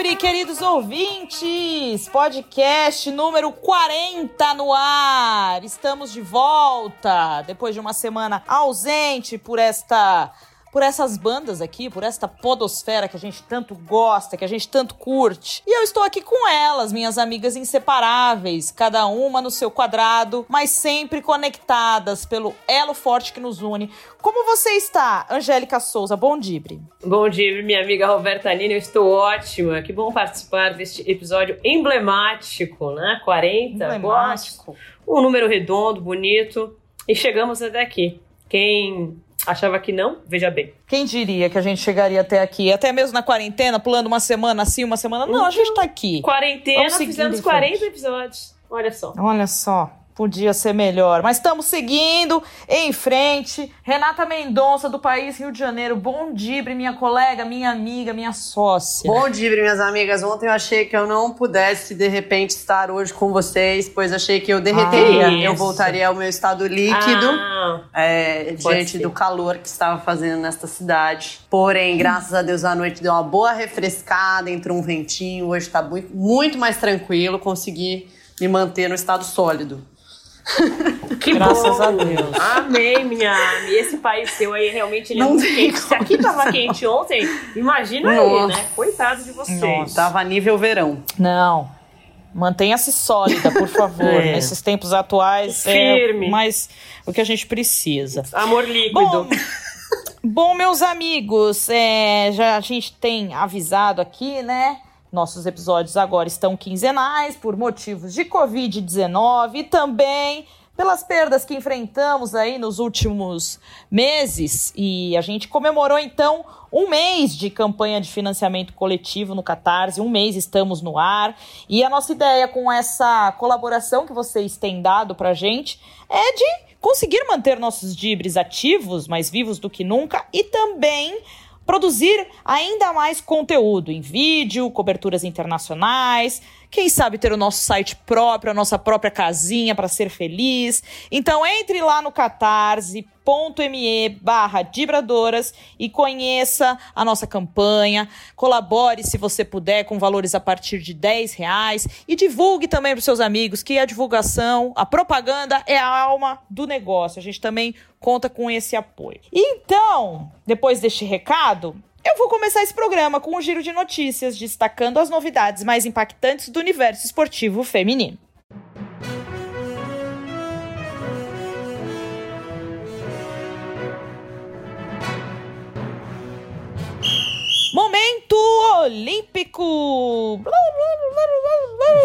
Dibre, queridos ouvintes! Podcast número 40 no ar! Estamos de volta depois de uma semana ausente por esta por essas bandas aqui, por esta podosfera que a gente tanto gosta, que a gente tanto curte. E eu estou aqui com elas, minhas amigas inseparáveis, cada uma no seu quadrado, mas sempre conectadas pelo elo forte que nos une. Como você está, Angélica Souza? Bom dibre. Bom dibre, minha amiga Roberta Nina, eu estou ótima. Que bom participar deste episódio emblemático, né? 40. Emblemático. Um número redondo, bonito. E chegamos até aqui. Quem Achava que não? Veja bem. Quem diria que a gente chegaria até aqui? Até mesmo na quarentena, pulando uma semana assim, uma semana. Não, a gente tá aqui. Quarentena, fizemos 40 episódios. Olha só. Olha só. Podia ser melhor. Mas estamos seguindo em frente. Renata Mendonça, do país Rio de Janeiro. Bom dibre, minha colega, minha amiga, minha sócia. Bom dibre, minhas amigas. Ontem eu achei que eu não pudesse, de repente, estar hoje com vocês, pois achei que eu derreteria. Ah, eu voltaria ao meu estado líquido ah, é, diante ser. do calor que estava fazendo nesta cidade. Porém, graças a Deus, a noite deu uma boa refrescada, entrou um ventinho. Hoje está muito, muito mais tranquilo. Consegui me manter no estado sólido. Que Graças bom. a Deus. Amém, minha amiga. Esse país seu aí realmente ele é muito quente. Se aqui tava quente ontem, imagina Nossa. aí, né? Coitado de vocês. Nossa. Tava nível verão. Não. Mantenha-se sólida, por favor. é. Nesses tempos atuais. É Firme. É mas o que a gente precisa. Amor líquido. Bom, bom meus amigos, é, já a gente tem avisado aqui, né? Nossos episódios agora estão quinzenais por motivos de Covid-19 e também pelas perdas que enfrentamos aí nos últimos meses. E a gente comemorou então um mês de campanha de financiamento coletivo no Catarse, um mês estamos no ar. E a nossa ideia com essa colaboração que vocês têm dado pra gente é de conseguir manter nossos dibres ativos, mais vivos do que nunca, e também produzir ainda mais conteúdo em vídeo, coberturas internacionais, quem sabe ter o nosso site próprio, a nossa própria casinha para ser feliz. Então entre lá no catarse.me barra Dibradoras e conheça a nossa campanha. Colabore se você puder com valores a partir de 10 reais e divulgue também para seus amigos que a divulgação, a propaganda é a alma do negócio. A gente também conta com esse apoio. Então, depois deste recado, eu vou começar esse programa com um giro de notícias, destacando as novidades mais impactantes do universo esportivo feminino. Momento Olímpico!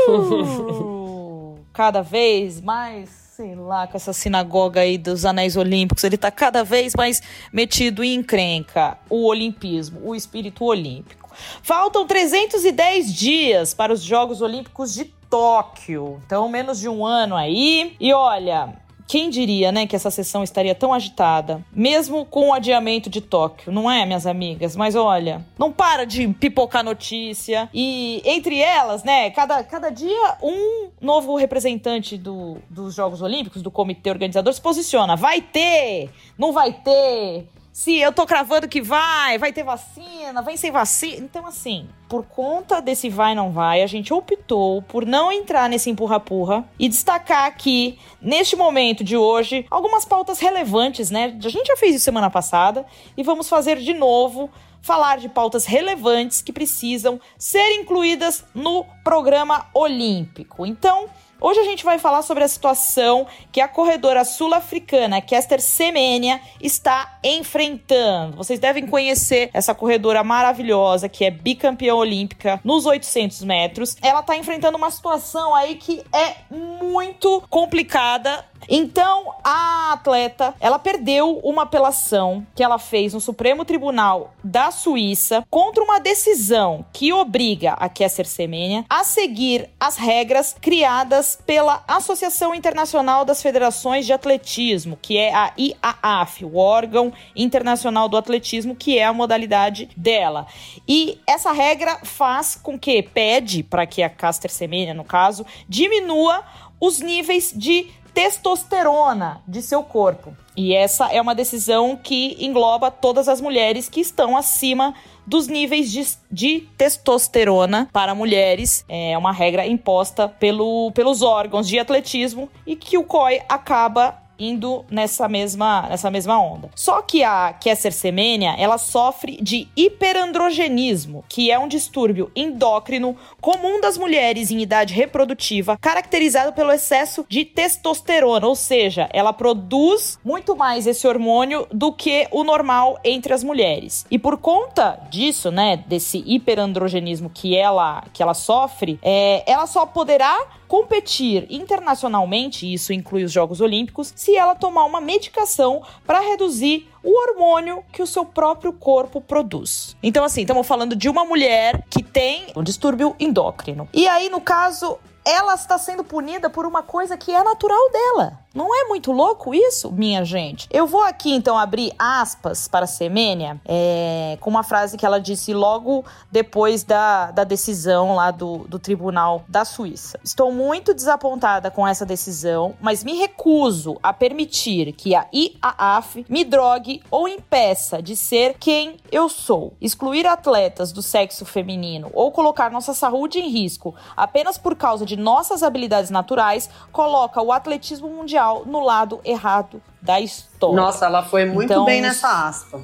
Cada vez mais sei lá, com essa sinagoga aí dos anéis olímpicos, ele tá cada vez mais metido em encrenca. O olimpismo, o espírito olímpico. Faltam 310 dias para os Jogos Olímpicos de Tóquio. Então, menos de um ano aí. E olha, quem diria, né, que essa sessão estaria tão agitada, mesmo com o adiamento de Tóquio, não é, minhas amigas? Mas olha, não para de pipocar notícia e entre elas, né, cada, cada dia um novo representante do, dos Jogos Olímpicos, do comitê organizador, se posiciona. Vai ter, não vai ter, se eu tô cravando que vai, vai ter vacina, vem sem vacina. Então, assim, por conta desse vai não vai, a gente optou por não entrar nesse empurra-purra e destacar aqui, neste momento de hoje, algumas pautas relevantes, né? A gente já fez isso semana passada e vamos fazer de novo falar de pautas relevantes que precisam ser incluídas no programa olímpico. Então, Hoje a gente vai falar sobre a situação que a corredora sul-africana Kester Semenya está enfrentando. Vocês devem conhecer essa corredora maravilhosa que é bicampeã olímpica nos 800 metros. Ela está enfrentando uma situação aí que é muito complicada. Então, a atleta, ela perdeu uma apelação que ela fez no Supremo Tribunal da Suíça contra uma decisão que obriga a Kesser Semenya a seguir as regras criadas pela Associação Internacional das Federações de Atletismo, que é a IAAF, o órgão internacional do atletismo, que é a modalidade dela. E essa regra faz com que pede para que a Caster Semenya, no caso, diminua os níveis de testosterona de seu corpo. E essa é uma decisão que engloba todas as mulheres que estão acima dos níveis de, de, testosterona para mulheres. É uma regra imposta pelo, pelos órgãos de atletismo e que o COI acaba indo nessa mesma, nessa mesma onda. Só que a Kesser Semenya, ela sofre de hiperandrogenismo, que é um distúrbio endócrino comum das mulheres em idade reprodutiva, caracterizado pelo excesso de testosterona, ou seja, ela produz muito mais esse hormônio do que o normal entre as mulheres. E por conta disso, né, desse hiperandrogenismo que ela que ela sofre, é, ela só poderá competir internacionalmente, isso inclui os Jogos Olímpicos, se ela tomar uma medicação para reduzir o hormônio que o seu próprio corpo produz. Então, assim, estamos falando de uma mulher que tem um distúrbio endócrino. E aí, no caso, ela está sendo punida por uma coisa que é natural dela. Não é muito louco isso, minha gente? Eu vou aqui então abrir aspas para Semênia é, com uma frase que ela disse logo depois da, da decisão lá do, do tribunal da Suíça. Estou muito desapontada com essa decisão, mas me recuso a permitir que a IAAF me drogue ou impeça de ser quem eu sou. Excluir atletas do sexo feminino ou colocar nossa saúde em risco apenas por causa de nossas habilidades naturais coloca o atletismo mundial no lado errado da história. Nossa, ela foi muito então, bem nessa aspa.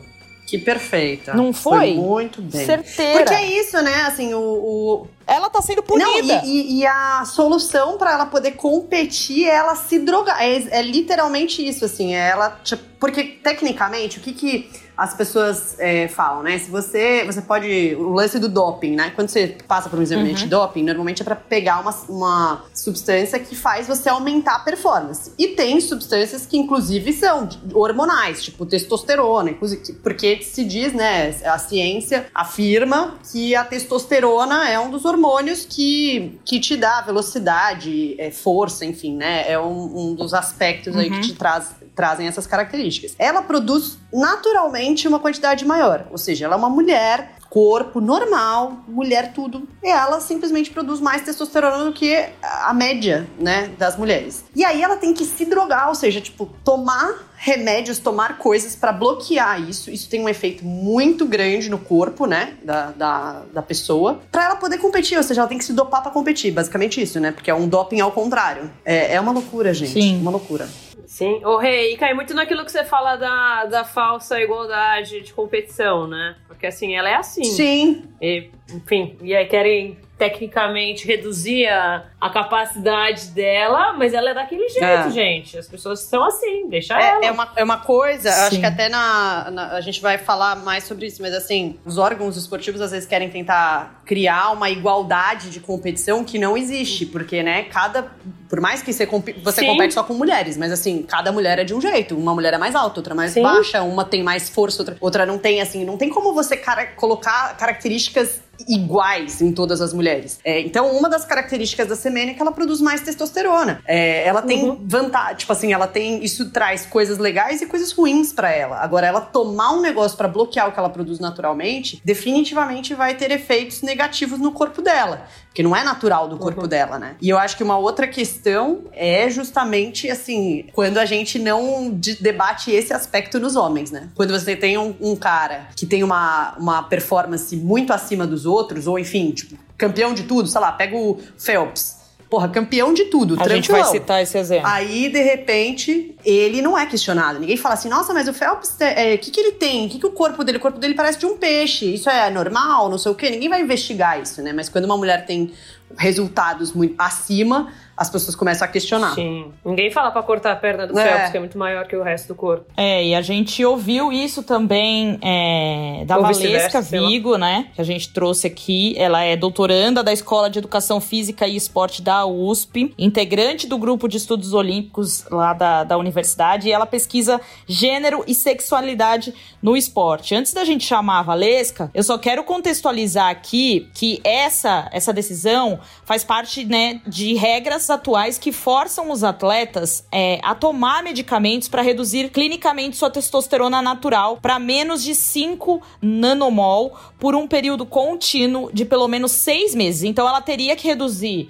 Que perfeita. Não foi? Foi muito bem. Certeira. Porque é isso, né? Assim, o. o... Ela tá sendo punida. Não, e, e a solução para ela poder competir é ela se drogar. É, é literalmente isso, assim. É ela. Tipo, porque, tecnicamente, o que que as pessoas é, falam, né? Se você, você pode, o lance do doping, né? Quando você passa por um exame uhum. de doping, normalmente é para pegar uma, uma substância que faz você aumentar a performance. E tem substâncias que, inclusive, são hormonais, tipo testosterona, porque se diz, né? A ciência afirma que a testosterona é um dos hormônios que, que te dá velocidade, é, força, enfim, né? É um, um dos aspectos uhum. aí que uhum. te traz trazem essas características. Ela produz naturalmente uma quantidade maior, ou seja, ela é uma mulher corpo normal, mulher tudo, e ela simplesmente produz mais testosterona do que a média, né, das mulheres. E aí ela tem que se drogar, ou seja, tipo, tomar remédios, tomar coisas para bloquear isso. Isso tem um efeito muito grande no corpo, né, da, da, da pessoa, para ela poder competir. Ou seja, ela tem que se dopar para competir, basicamente isso, né, porque é um doping ao contrário. É, é uma loucura, gente. Sim. Uma loucura. Sim. Ô, Rei, e cai muito naquilo que você fala da, da falsa igualdade de competição, né? Porque assim, ela é assim. Sim. E, enfim, e aí querem tecnicamente reduzir a, a capacidade dela, mas ela é daquele jeito, é. gente. As pessoas são assim, deixa é, ela. É uma, é uma coisa, Sim. acho que até na, na, A gente vai falar mais sobre isso, mas assim, os órgãos esportivos às vezes querem tentar criar uma igualdade de competição que não existe, porque, né, cada. Por mais que você, você compete só com mulheres, mas assim, cada mulher é de um jeito. Uma mulher é mais alta, outra mais Sim. baixa, uma tem mais força, outra, outra não tem, assim, não tem como você cara, colocar características iguais em todas as mulheres. É, então, uma das características da semênia é que ela produz mais testosterona. É, ela tem uhum. vantagem, tipo assim, ela tem. Isso traz coisas legais e coisas ruins para ela. Agora, ela tomar um negócio para bloquear o que ela produz naturalmente, definitivamente vai ter efeitos negativos no corpo dela. Porque não é natural do corpo uhum. dela, né? E eu acho que uma outra questão é justamente assim, quando a gente não debate esse aspecto nos homens, né? Quando você tem um, um cara que tem uma, uma performance muito acima dos outros, ou enfim, tipo, campeão de tudo, sei lá, pega o Phelps porra, campeão de tudo, A gente vai citar esse exemplo. Aí, de repente, ele não é questionado. Ninguém fala assim, nossa, mas o Phelps, o é, que, que ele tem? O que, que o corpo dele? O corpo dele parece de um peixe. Isso é normal? Não sei o quê. Ninguém vai investigar isso, né? Mas quando uma mulher tem resultados muito acima, as pessoas começam a questionar. Sim. Ninguém fala para cortar a perna do é. Phelps, que é muito maior que o resto do corpo. É, e a gente ouviu isso também é, da Ou Valesca Vigo, né? Que a gente trouxe aqui. Ela é doutoranda da Escola de Educação Física e Esporte da USP, integrante do grupo de estudos olímpicos lá da, da universidade, e ela pesquisa gênero e sexualidade no esporte. Antes da gente chamar a Valesca, eu só quero contextualizar aqui que essa, essa decisão faz parte né, de regras atuais que forçam os atletas é, a tomar medicamentos para reduzir clinicamente sua testosterona natural para menos de 5 nanomol por um período contínuo de pelo menos seis meses. Então ela teria que reduzir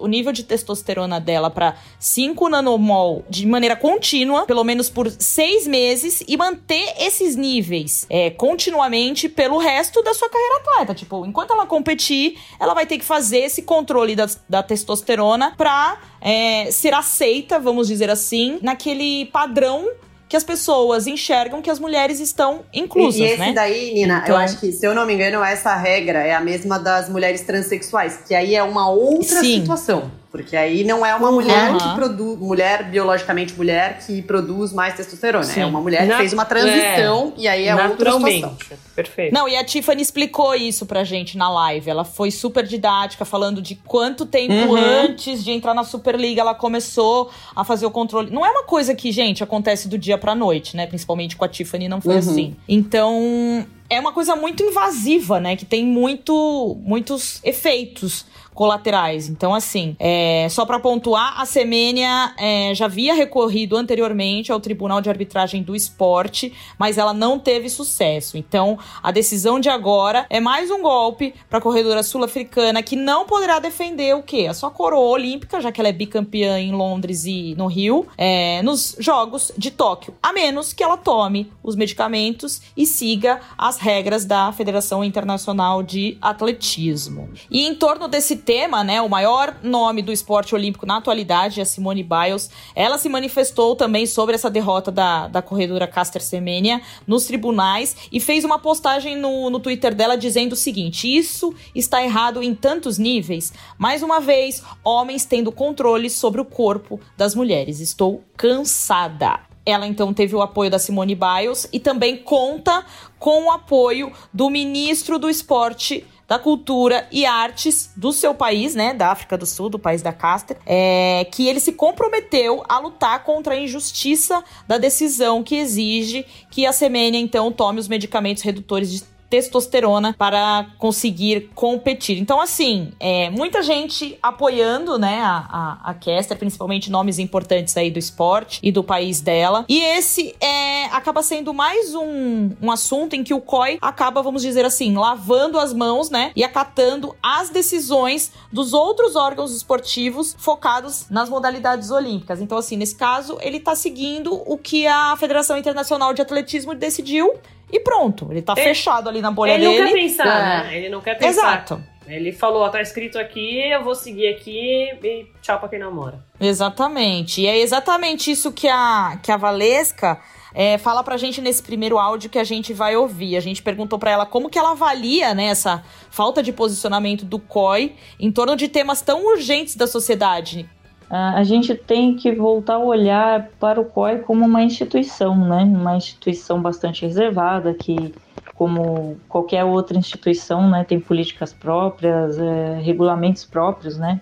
o nível de testosterona dela para 5 nanomol de maneira contínua, pelo menos por seis meses, e manter esses níveis é, continuamente pelo resto da sua carreira atleta. Tipo, enquanto ela competir, ela vai ter que fazer esse controle da, da testosterona para é, ser aceita, vamos dizer assim, naquele padrão que as pessoas enxergam que as mulheres estão inclusas, e, e esse né? daí, Nina, então... eu acho que, se eu não me engano, essa regra é a mesma das mulheres transexuais, que aí é uma outra Sim. situação. Porque aí não é uma mulher uhum. que produz, mulher biologicamente mulher que produz mais testosterona. Sim. É uma mulher que fez uma transição é. e aí é outra situação. Perfeito. Não, e a Tiffany explicou isso pra gente na live. Ela foi super didática, falando de quanto tempo uhum. antes de entrar na Superliga ela começou a fazer o controle. Não é uma coisa que, gente, acontece do dia pra noite, né? Principalmente com a Tiffany não foi uhum. assim. Então, é uma coisa muito invasiva, né? Que tem muito, muitos efeitos colaterais. Então, assim, é, só para pontuar, a Semênia é, já havia recorrido anteriormente ao Tribunal de Arbitragem do Esporte, mas ela não teve sucesso. Então, a decisão de agora é mais um golpe para a corredora sul-africana que não poderá defender o quê? A sua coroa olímpica, já que ela é bicampeã em Londres e no Rio, é, nos Jogos de Tóquio, a menos que ela tome os medicamentos e siga as regras da Federação Internacional de Atletismo. E em torno desse tema, né, o maior nome do esporte olímpico na atualidade, a Simone Biles, ela se manifestou também sobre essa derrota da, da corredora Caster Semenya nos tribunais e fez uma postagem no, no Twitter dela dizendo o seguinte: Isso está errado em tantos níveis. Mais uma vez, homens tendo controle sobre o corpo das mulheres. Estou cansada. Ela então teve o apoio da Simone Biles e também conta com o apoio do ministro do esporte da cultura e artes do seu país, né, da África do Sul, do país da Caster, é, que ele se comprometeu a lutar contra a injustiça da decisão que exige que a Semênia, então, tome os medicamentos redutores de testosterona para conseguir competir. Então, assim, é, muita gente apoiando, né, a, a, a Kester, principalmente nomes importantes aí do esporte e do país dela. E esse é, acaba sendo mais um, um assunto em que o COI acaba, vamos dizer assim, lavando as mãos, né, e acatando as decisões dos outros órgãos esportivos focados nas modalidades olímpicas. Então, assim, nesse caso, ele tá seguindo o que a Federação Internacional de Atletismo decidiu e pronto. Ele tá ele, fechado ali na bolha ele dele. Ele não quer pensar, é. né? Ele não quer pensar. Exato. Ele falou, ó, tá escrito aqui, eu vou seguir aqui e tchau pra quem namora. Exatamente. E é exatamente isso que a, que a Valesca é, fala pra gente nesse primeiro áudio que a gente vai ouvir. A gente perguntou para ela como que ela avalia né, essa falta de posicionamento do COI em torno de temas tão urgentes da sociedade, a gente tem que voltar a olhar para o COI como uma instituição, né? Uma instituição bastante reservada que, como qualquer outra instituição, né, tem políticas próprias, é, regulamentos próprios, né?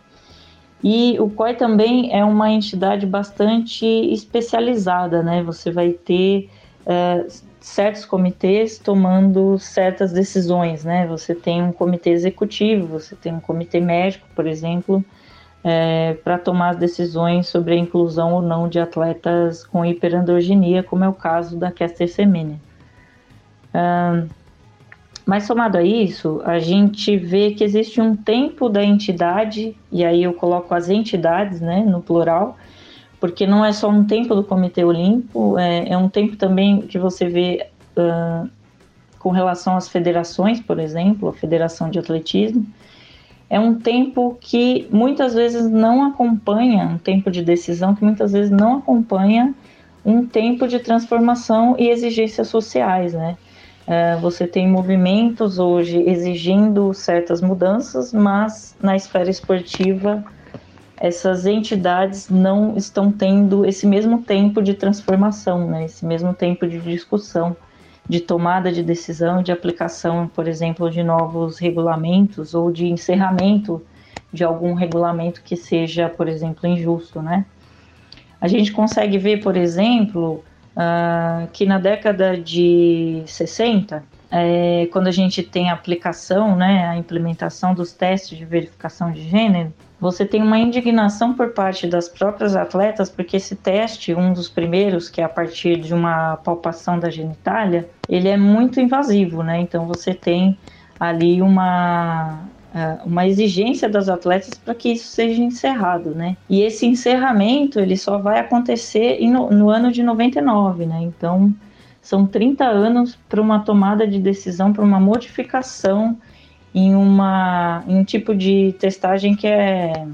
E o COI também é uma entidade bastante especializada, né? Você vai ter é, certos comitês tomando certas decisões, né? Você tem um comitê executivo, você tem um comitê médico, por exemplo, é, para tomar as decisões sobre a inclusão ou não de atletas com hiperandrogenia, como é o caso da Kester Semenya. Um, mas somado a isso, a gente vê que existe um tempo da entidade, e aí eu coloco as entidades né, no plural, porque não é só um tempo do Comitê Olímpico, é, é um tempo também que você vê uh, com relação às federações, por exemplo, a Federação de Atletismo, é um tempo que muitas vezes não acompanha, um tempo de decisão que muitas vezes não acompanha um tempo de transformação e exigências sociais, né? é, você tem movimentos hoje exigindo certas mudanças, mas na esfera esportiva essas entidades não estão tendo esse mesmo tempo de transformação, né? esse mesmo tempo de discussão, de tomada de decisão, de aplicação, por exemplo, de novos regulamentos ou de encerramento de algum regulamento que seja, por exemplo, injusto. Né? A gente consegue ver, por exemplo, uh, que na década de 60, é, quando a gente tem a aplicação, né, a implementação dos testes de verificação de gênero, você tem uma indignação por parte das próprias atletas, porque esse teste, um dos primeiros, que é a partir de uma palpação da genitália, ele é muito invasivo, né? Então você tem ali uma, é, uma exigência das atletas para que isso seja encerrado, né? E esse encerramento, ele só vai acontecer no, no ano de 99, né? Então, são 30 anos para uma tomada de decisão, para uma modificação em, uma, em um tipo de testagem que é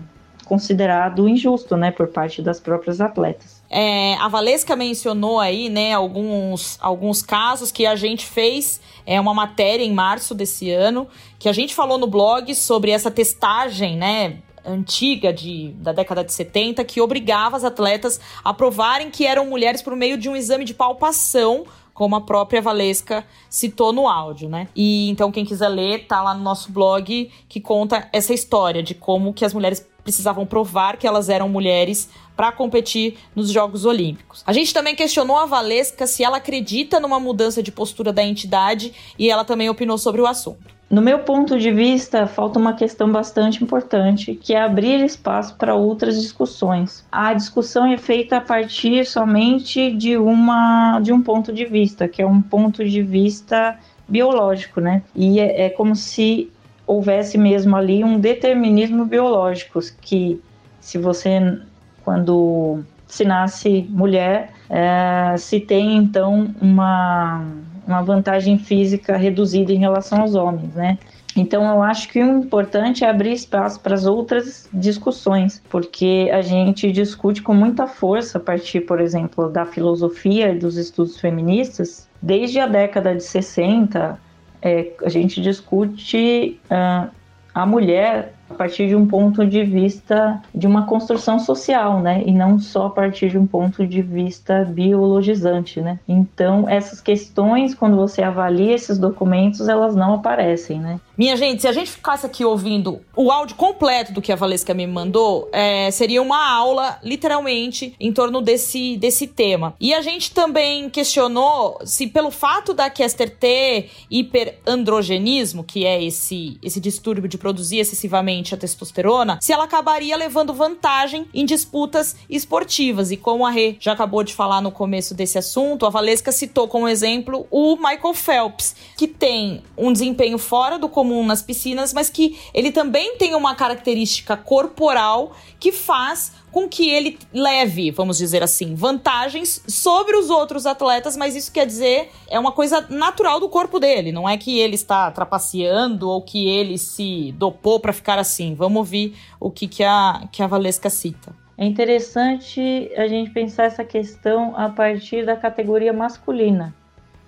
considerado injusto, né, por parte das próprias atletas. É, a Valesca mencionou aí, né, alguns, alguns casos que a gente fez é uma matéria em março desse ano, que a gente falou no blog sobre essa testagem, né, antiga de, da década de 70 que obrigava as atletas a provarem que eram mulheres por meio de um exame de palpação como a própria Valesca citou no áudio, né? E então quem quiser ler, tá lá no nosso blog que conta essa história de como que as mulheres precisavam provar que elas eram mulheres para competir nos Jogos Olímpicos. A gente também questionou a Valesca se ela acredita numa mudança de postura da entidade e ela também opinou sobre o assunto. No meu ponto de vista, falta uma questão bastante importante, que é abrir espaço para outras discussões. A discussão é feita a partir somente de uma de um ponto de vista, que é um ponto de vista biológico, né? E é, é como se houvesse mesmo ali um determinismo biológico, que se você quando se nasce mulher, é, se tem então uma uma vantagem física reduzida em relação aos homens, né? Então, eu acho que o importante é abrir espaço para as outras discussões, porque a gente discute com muita força a partir, por exemplo, da filosofia e dos estudos feministas. Desde a década de 60, é, a gente discute uh, a mulher a partir de um ponto de vista de uma construção social, né? E não só a partir de um ponto de vista biologizante, né? Então, essas questões, quando você avalia esses documentos, elas não aparecem, né? Minha gente, se a gente ficasse aqui ouvindo o áudio completo do que a Valesca me mandou, é, seria uma aula, literalmente, em torno desse, desse tema. E a gente também questionou se, pelo fato da Kester ter hiperandrogenismo, que é esse, esse distúrbio de produzir excessivamente a testosterona, se ela acabaria levando vantagem em disputas esportivas. E como a Rê já acabou de falar no começo desse assunto, a Valesca citou como exemplo o Michael Phelps, que tem um desempenho fora do comum comum nas piscinas, mas que ele também tem uma característica corporal que faz com que ele leve, vamos dizer assim, vantagens sobre os outros atletas, mas isso quer dizer é uma coisa natural do corpo dele, não é que ele está trapaceando ou que ele se dopou para ficar assim. Vamos ouvir o que, que, a, que a Valesca cita. É interessante a gente pensar essa questão a partir da categoria masculina,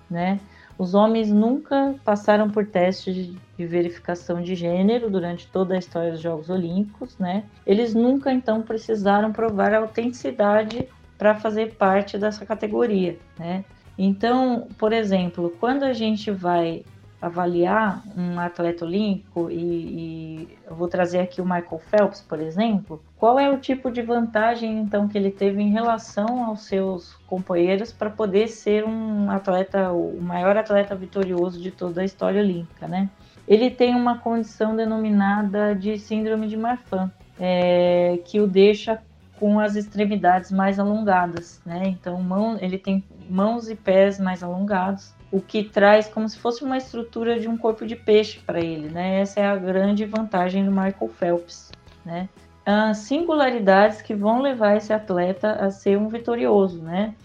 né? Os homens nunca passaram por testes de verificação de gênero durante toda a história dos Jogos Olímpicos, né? Eles nunca então precisaram provar a autenticidade para fazer parte dessa categoria, né? Então, por exemplo, quando a gente vai avaliar um atleta olímpico e, e, eu vou trazer aqui o Michael Phelps, por exemplo, qual é o tipo de vantagem então que ele teve em relação aos seus companheiros para poder ser um atleta, o maior atleta vitorioso de toda a história olímpica, né? Ele tem uma condição denominada de síndrome de Marfan, é, que o deixa com as extremidades mais alongadas, né? Então, mão, ele tem mãos e pés mais alongados o que traz como se fosse uma estrutura de um corpo de peixe para ele, né? Essa é a grande vantagem do Michael Phelps, né? As singularidades que vão levar esse atleta a ser um vitorioso, né?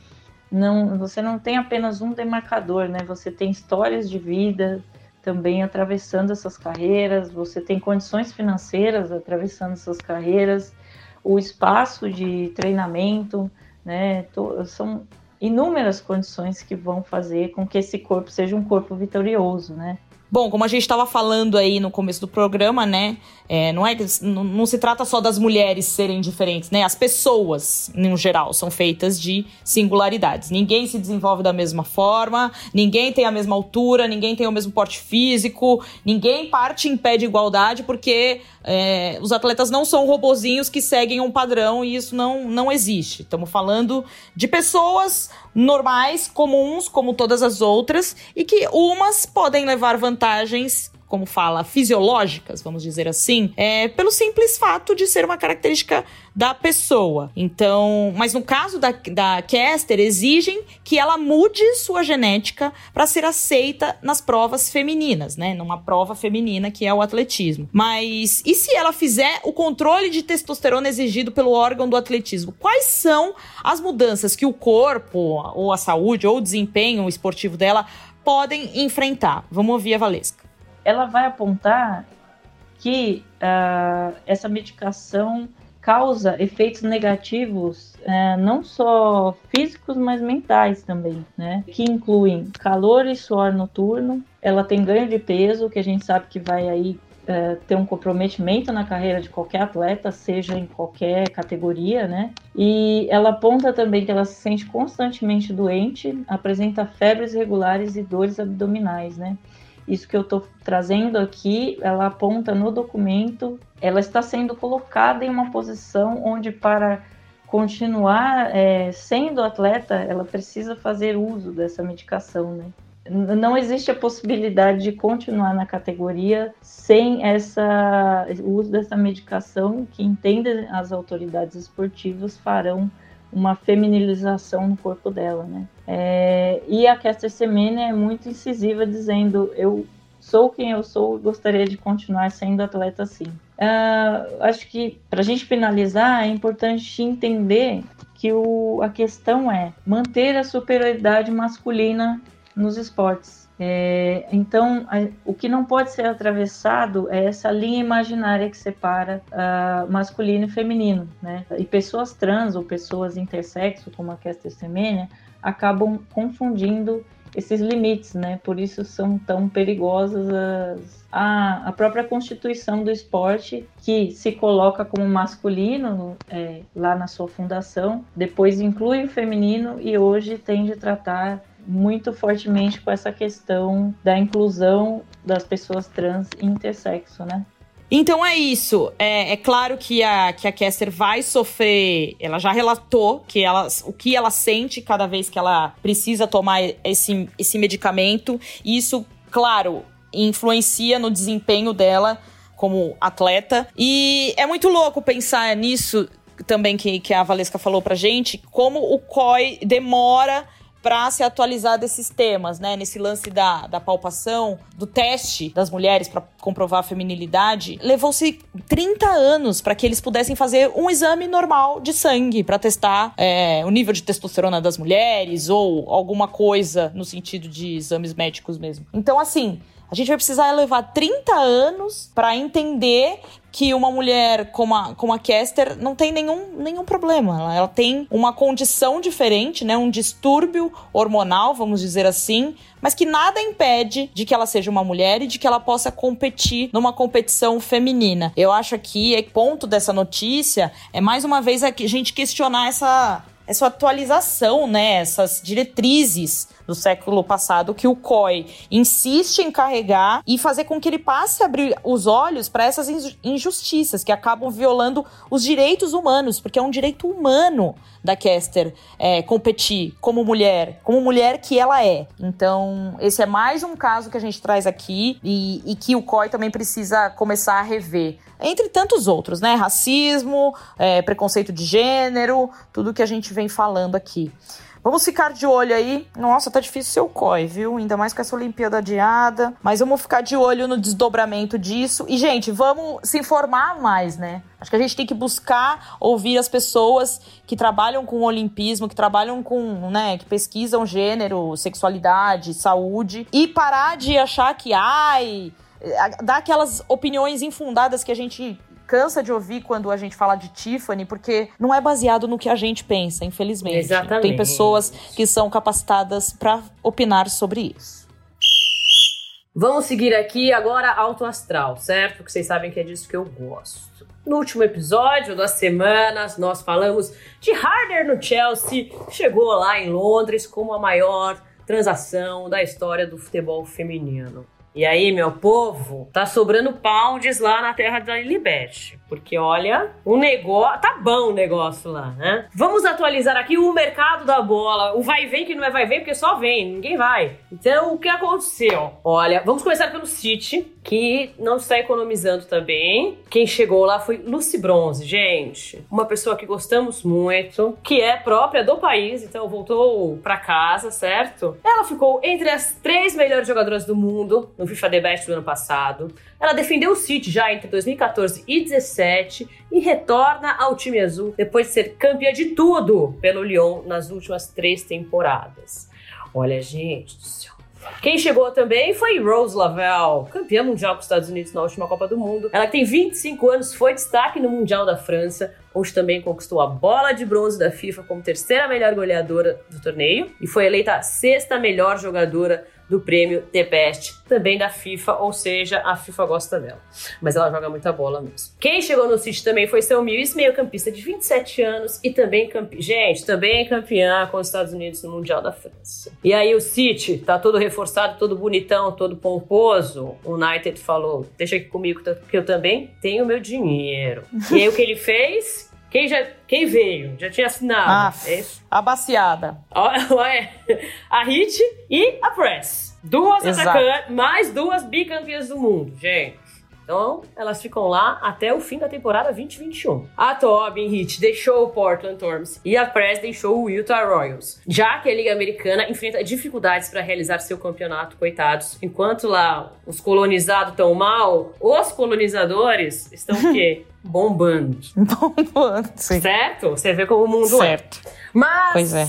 Não, você não tem apenas um demarcador, né? Você tem histórias de vida também atravessando essas carreiras, você tem condições financeiras atravessando essas carreiras, o espaço de treinamento, né? São inúmeras condições que vão fazer com que esse corpo seja um corpo vitorioso, né? Bom, como a gente estava falando aí no começo do programa, né? É, não, é, não, não, se trata só das mulheres serem diferentes, né? As pessoas, no geral, são feitas de singularidades. Ninguém se desenvolve da mesma forma, ninguém tem a mesma altura, ninguém tem o mesmo porte físico, ninguém parte em pé de igualdade, porque é, os atletas não são robozinhos que seguem um padrão e isso não, não existe. Estamos falando de pessoas normais, comuns, como todas as outras, e que umas podem levar vantagens como fala, fisiológicas, vamos dizer assim, é pelo simples fato de ser uma característica da pessoa. Então, mas no caso da, da Kester, exigem que ela mude sua genética para ser aceita nas provas femininas, né? Numa prova feminina que é o atletismo. Mas e se ela fizer o controle de testosterona exigido pelo órgão do atletismo? Quais são as mudanças que o corpo, ou a saúde, ou o desempenho esportivo dela podem enfrentar? Vamos ouvir a Valesca ela vai apontar que uh, essa medicação causa efeitos negativos uh, não só físicos, mas mentais também, né? Que incluem calor e suor noturno. Ela tem ganho de peso, que a gente sabe que vai aí uh, ter um comprometimento na carreira de qualquer atleta, seja em qualquer categoria, né? E ela aponta também que ela se sente constantemente doente, apresenta febres regulares e dores abdominais, né? Isso que eu estou trazendo aqui, ela aponta no documento, ela está sendo colocada em uma posição onde para continuar é, sendo atleta, ela precisa fazer uso dessa medicação, né? Não existe a possibilidade de continuar na categoria sem essa, o uso dessa medicação que entende as autoridades esportivas farão uma feminilização no corpo dela, né? É, e a Kester Semenya é muito incisiva, dizendo: Eu sou quem eu sou e gostaria de continuar sendo atleta assim. Uh, acho que para a gente finalizar é importante entender que o, a questão é manter a superioridade masculina nos esportes. É, então, a, o que não pode ser atravessado é essa linha imaginária que separa uh, masculino e feminino, né? E pessoas trans ou pessoas intersexo, como a Kester Semenya, acabam confundindo esses limites, né? Por isso são tão perigosas as, a, a própria constituição do esporte, que se coloca como masculino é, lá na sua fundação, depois inclui o feminino e hoje tende a tratar muito fortemente com essa questão da inclusão das pessoas trans e intersexo, né? Então é isso. É, é, claro que a, que a Kester vai sofrer. Ela já relatou que ela, o que ela sente cada vez que ela precisa tomar esse, esse medicamento. E isso, claro, influencia no desempenho dela como atleta. E é muito louco pensar nisso também que, que a Valesca falou pra gente, como o COI demora para se atualizar desses temas, né? Nesse lance da, da palpação, do teste das mulheres para comprovar a feminilidade, levou-se 30 anos para que eles pudessem fazer um exame normal de sangue para testar é, o nível de testosterona das mulheres ou alguma coisa no sentido de exames médicos mesmo. Então, assim, a gente vai precisar levar 30 anos para entender que uma mulher como a, como a Kester não tem nenhum, nenhum problema. Ela, ela tem uma condição diferente, né? Um distúrbio hormonal, vamos dizer assim, mas que nada impede de que ela seja uma mulher e de que ela possa competir numa competição feminina. Eu acho aqui, é ponto dessa notícia, é mais uma vez a gente questionar essa essa atualização, né, essas diretrizes do século passado que o COI insiste em carregar e fazer com que ele passe a abrir os olhos para essas injustiças que acabam violando os direitos humanos, porque é um direito humano da Kester é, competir como mulher, como mulher que ela é. Então, esse é mais um caso que a gente traz aqui e, e que o COI também precisa começar a rever entre tantos outros, né? Racismo, é, preconceito de gênero, tudo que a gente vem falando aqui. Vamos ficar de olho aí. Nossa, tá difícil ser o COI, viu? Ainda mais com essa Olimpíada adiada. Mas vamos ficar de olho no desdobramento disso. E, gente, vamos se informar mais, né? Acho que a gente tem que buscar ouvir as pessoas que trabalham com olimpismo, que trabalham com, né, que pesquisam gênero, sexualidade, saúde. E parar de achar que, ai, dar aquelas opiniões infundadas que a gente cansa de ouvir quando a gente fala de Tiffany, porque não é baseado no que a gente pensa, infelizmente. Exatamente. Tem pessoas que são capacitadas para opinar sobre isso. Vamos seguir aqui agora alto astral, certo? Porque vocês sabem que é disso que eu gosto. No último episódio das semanas, nós falamos de Harder no Chelsea, chegou lá em Londres como a maior transação da história do futebol feminino. E aí, meu povo, tá sobrando pounds lá na terra da Lilibet. Porque olha, o negócio. Tá bom o negócio lá, né? Vamos atualizar aqui o mercado da bola. O vai e vem que não é vai e vem, porque só vem, ninguém vai. Então, o que aconteceu? Olha, vamos começar pelo City, que não está economizando também. Quem chegou lá foi Lucy Bronze, gente. Uma pessoa que gostamos muito, que é própria do país, então voltou para casa, certo? Ela ficou entre as três melhores jogadoras do mundo no FIFA The Best do ano passado. Ela defendeu o City já entre 2014 e 2017 e retorna ao time azul depois de ser campeã de tudo pelo Lyon nas últimas três temporadas. Olha, gente do céu. Quem chegou também foi Rose Lavelle, campeã mundial com os Estados Unidos na última Copa do Mundo. Ela tem 25 anos, foi destaque no Mundial da França, onde também conquistou a bola de bronze da FIFA como terceira melhor goleadora do torneio e foi eleita a sexta melhor jogadora do prêmio The Best, também da FIFA, ou seja, a FIFA gosta dela. Mas ela joga muita bola mesmo. Quem chegou no City também foi seu Mills, meio-campista de 27 anos e também campe... gente, também campeã com os Estados Unidos no Mundial da França. E aí o City tá todo reforçado, todo bonitão, todo pomposo. O United falou: "Deixa aqui comigo que eu também tenho meu dinheiro". e aí o que ele fez? Quem, já, quem veio? Já tinha assinado. Ah, é a baciada. A Hit e a Press. Duas atacantes, mais duas bicampeãs do mundo, gente. Então, elas ficam lá até o fim da temporada 2021. A Tobin Heat deixou o Portland Storms e a Press deixou o Utah Royals. Já que a Liga Americana enfrenta dificuldades para realizar seu campeonato, coitados. Enquanto lá os colonizados estão mal, os colonizadores estão o quê? bombando. Bombando, sim. Certo? Você vê como o mundo certo. é. Mas pois é.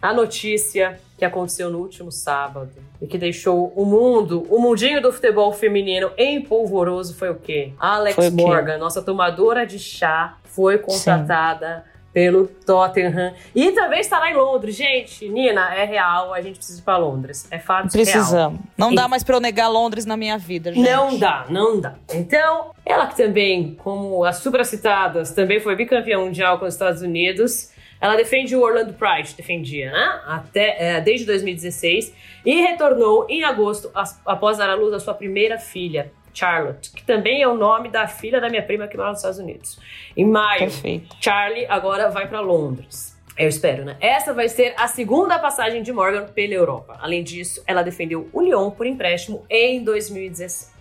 a notícia que aconteceu no último sábado e que deixou o mundo, o mundinho do futebol feminino em polvoroso foi o quê? Alex o Morgan, quê? nossa tomadora de chá, foi contratada Sim pelo Tottenham. E também estará em Londres. Gente, Nina, é real, a gente precisa ir pra Londres. É fato Precisamos. Real. Não e... dá mais pra eu negar Londres na minha vida, gente. Não dá, não dá. Então, ela que também, como as supracitadas, também foi bicampeã mundial com os Estados Unidos. Ela defende o Orlando Pride, defendia, né? Até, é, desde 2016 e retornou em agosto após dar à luz a sua primeira filha, Charlotte, que também é o nome da filha da minha prima que mora nos Estados Unidos. Em maio, Perfeito. Charlie agora vai para Londres. Eu espero, né? Essa vai ser a segunda passagem de Morgan pela Europa. Além disso, ela defendeu o Lyon por empréstimo em 2017.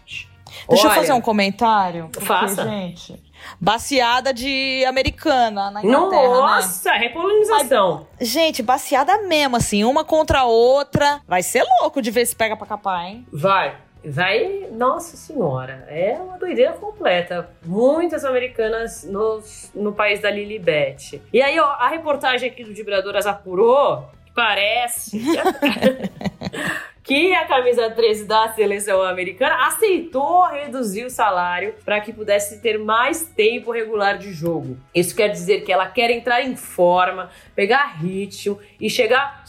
Deixa Olha, eu fazer um comentário. Porque, faça. Gente, baseada de americana na Inglaterra, né? Nossa, né? repolonização. gente, baseada mesmo, assim, uma contra a outra. Vai ser louco de ver se pega pra capar, hein? Vai. Vai, nossa senhora, é uma doideira completa. Muitas americanas no, no país da Lilibet. E aí, ó, a reportagem aqui do Vibradoras apurou que parece que a camisa 13 da seleção americana aceitou reduzir o salário para que pudesse ter mais tempo regular de jogo. Isso quer dizer que ela quer entrar em forma, pegar ritmo e chegar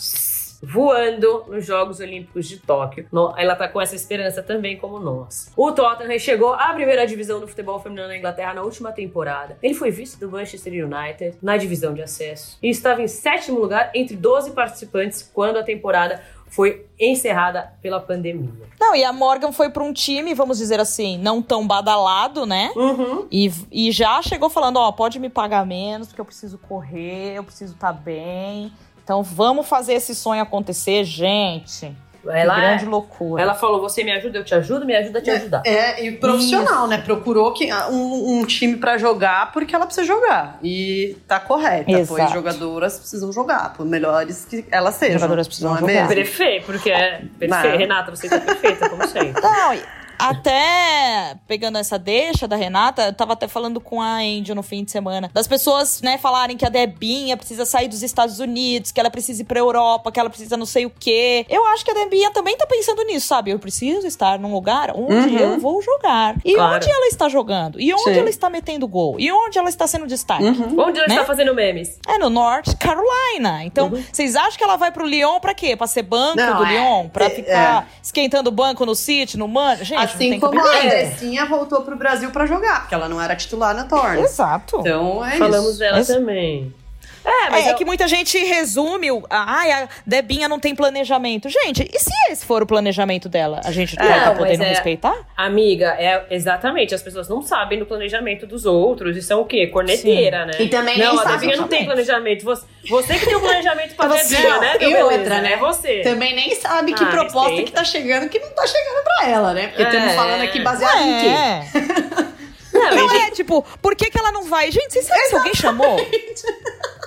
voando nos Jogos Olímpicos de Tóquio. Ela tá com essa esperança também, como nós. O Tottenham chegou à primeira divisão do futebol feminino na Inglaterra na última temporada. Ele foi vice do Manchester United na divisão de acesso e estava em sétimo lugar entre 12 participantes quando a temporada foi encerrada pela pandemia. Não, e a Morgan foi para um time, vamos dizer assim, não tão badalado, né? Uhum. E, e já chegou falando: ó, pode me pagar menos, porque eu preciso correr, eu preciso estar tá bem. Então vamos fazer esse sonho acontecer, gente. Ela que grande é, loucura. Ela falou: você me ajuda, eu te ajudo, me ajuda a te é, ajudar. É, e profissional, Isso. né? Procurou que, um, um time para jogar porque ela precisa jogar. E tá correta, Exato. pois jogadoras precisam jogar, por melhores que elas sejam. Jogadoras precisam não é jogar. Perfeito, porque é perfeito. Renata, você tá perfeita, como sempre. Não, até pegando essa deixa da Renata, eu tava até falando com a Angel no fim de semana, das pessoas, né, falarem que a Debinha precisa sair dos Estados Unidos, que ela precisa ir pra Europa, que ela precisa não sei o quê. Eu acho que a Debinha também tá pensando nisso, sabe? Eu preciso estar num lugar onde uhum. eu vou jogar. E claro. onde ela está jogando? E onde Sim. ela está metendo gol? E onde ela está sendo destaque? Uhum. Onde ela né? está fazendo memes? É no North Carolina. Então, uhum. vocês acham que ela vai pro Lyon pra quê? Pra ser banco não, do é, Lyon? Pra é, ficar é. esquentando o banco no City, no Man? Gente, assim como a Andressinha voltou pro Brasil pra jogar, porque ela não era titular na Torres. Exato. Então é Falamos isso. dela também. É, mas é, eu... é, que muita gente resume o. Ai, a Debinha não tem planejamento. Gente, e se esse for o planejamento dela? A gente não, é, tá podendo é, respeitar? Amiga, é exatamente. As pessoas não sabem do planejamento dos outros e são o quê? Corneteira, Sim. né? E também não, nem a Debinha não tem planejamento. Você, você que tem o um planejamento pra você, Debinha, né? E outra, né? É você. Também nem sabe que ah, proposta respeita. que tá chegando que não tá chegando pra ela, né? Porque estamos é. falando aqui baseado em quê? Não, não é, tipo, por que, que ela não vai? Gente, vocês sabem se alguém chamou?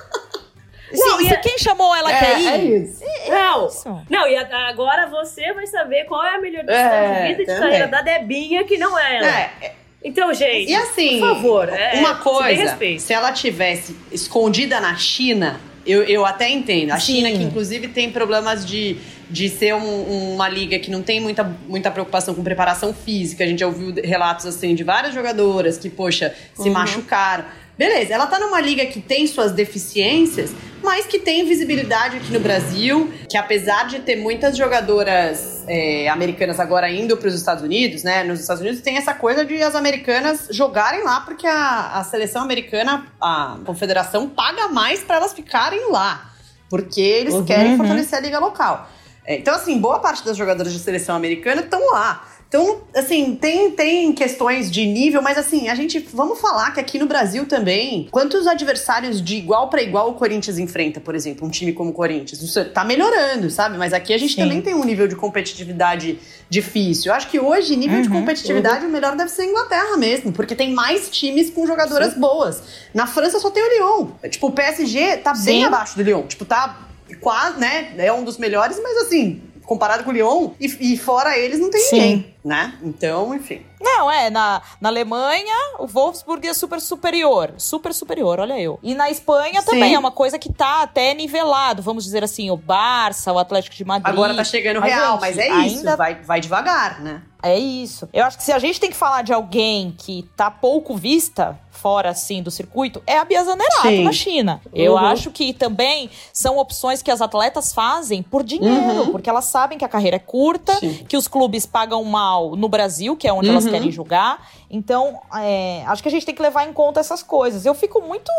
Não, se, se quem chamou ela é, quer ir. É isso. É, não, isso. não, e agora você vai saber qual é a melhor decisão é, de vida de carreira da Debinha, que não é ela. É. Então, gente, e assim, por favor, é, uma coisa, se ela tivesse escondida na China, eu, eu até entendo. A Sim. China, que inclusive tem problemas de, de ser um, uma liga que não tem muita, muita preocupação com preparação física. A gente já ouviu relatos assim de várias jogadoras que, poxa, se uhum. machucaram. Beleza, ela tá numa liga que tem suas deficiências, mas que tem visibilidade aqui no Brasil, que apesar de ter muitas jogadoras é, americanas agora indo para os Estados Unidos, né? Nos Estados Unidos tem essa coisa de as americanas jogarem lá, porque a, a seleção americana, a confederação, paga mais para elas ficarem lá. Porque eles uhum, querem fortalecer a liga local. É, então, assim, boa parte das jogadoras de seleção americana estão lá. Então, assim, tem, tem questões de nível, mas assim, a gente. Vamos falar que aqui no Brasil também, quantos adversários de igual para igual o Corinthians enfrenta, por exemplo, um time como o Corinthians? Isso tá melhorando, sabe? Mas aqui a gente Sim. também tem um nível de competitividade difícil. Eu acho que hoje, nível uhum, de competitividade, uhum. o melhor deve ser a Inglaterra mesmo, porque tem mais times com jogadoras Sim. boas. Na França só tem o Lyon. Tipo, o PSG tá Sim. bem abaixo do Lyon. Tipo, tá quase, né? É um dos melhores, mas assim, comparado com o Lyon, e, e fora eles não tem Sim. ninguém, né? Então, enfim. Não, é, na, na Alemanha, o Wolfsburg é super superior. Super superior, olha eu. E na Espanha Sim. também é uma coisa que tá até nivelado, vamos dizer assim, o Barça, o Atlético de Madrid. Agora tá chegando mas, real, mas é isso, ainda... vai, vai devagar, né? É isso. Eu acho que se a gente tem que falar de alguém que tá pouco vista, fora assim do circuito é a Bia Zanerato Sim. na China. Eu uhum. acho que também são opções que as atletas fazem por dinheiro, uhum. porque elas sabem que a carreira é curta, Sim. que os clubes pagam mal no Brasil, que é onde uhum. elas querem jogar. Então, é, acho que a gente tem que levar em conta essas coisas. Eu fico muito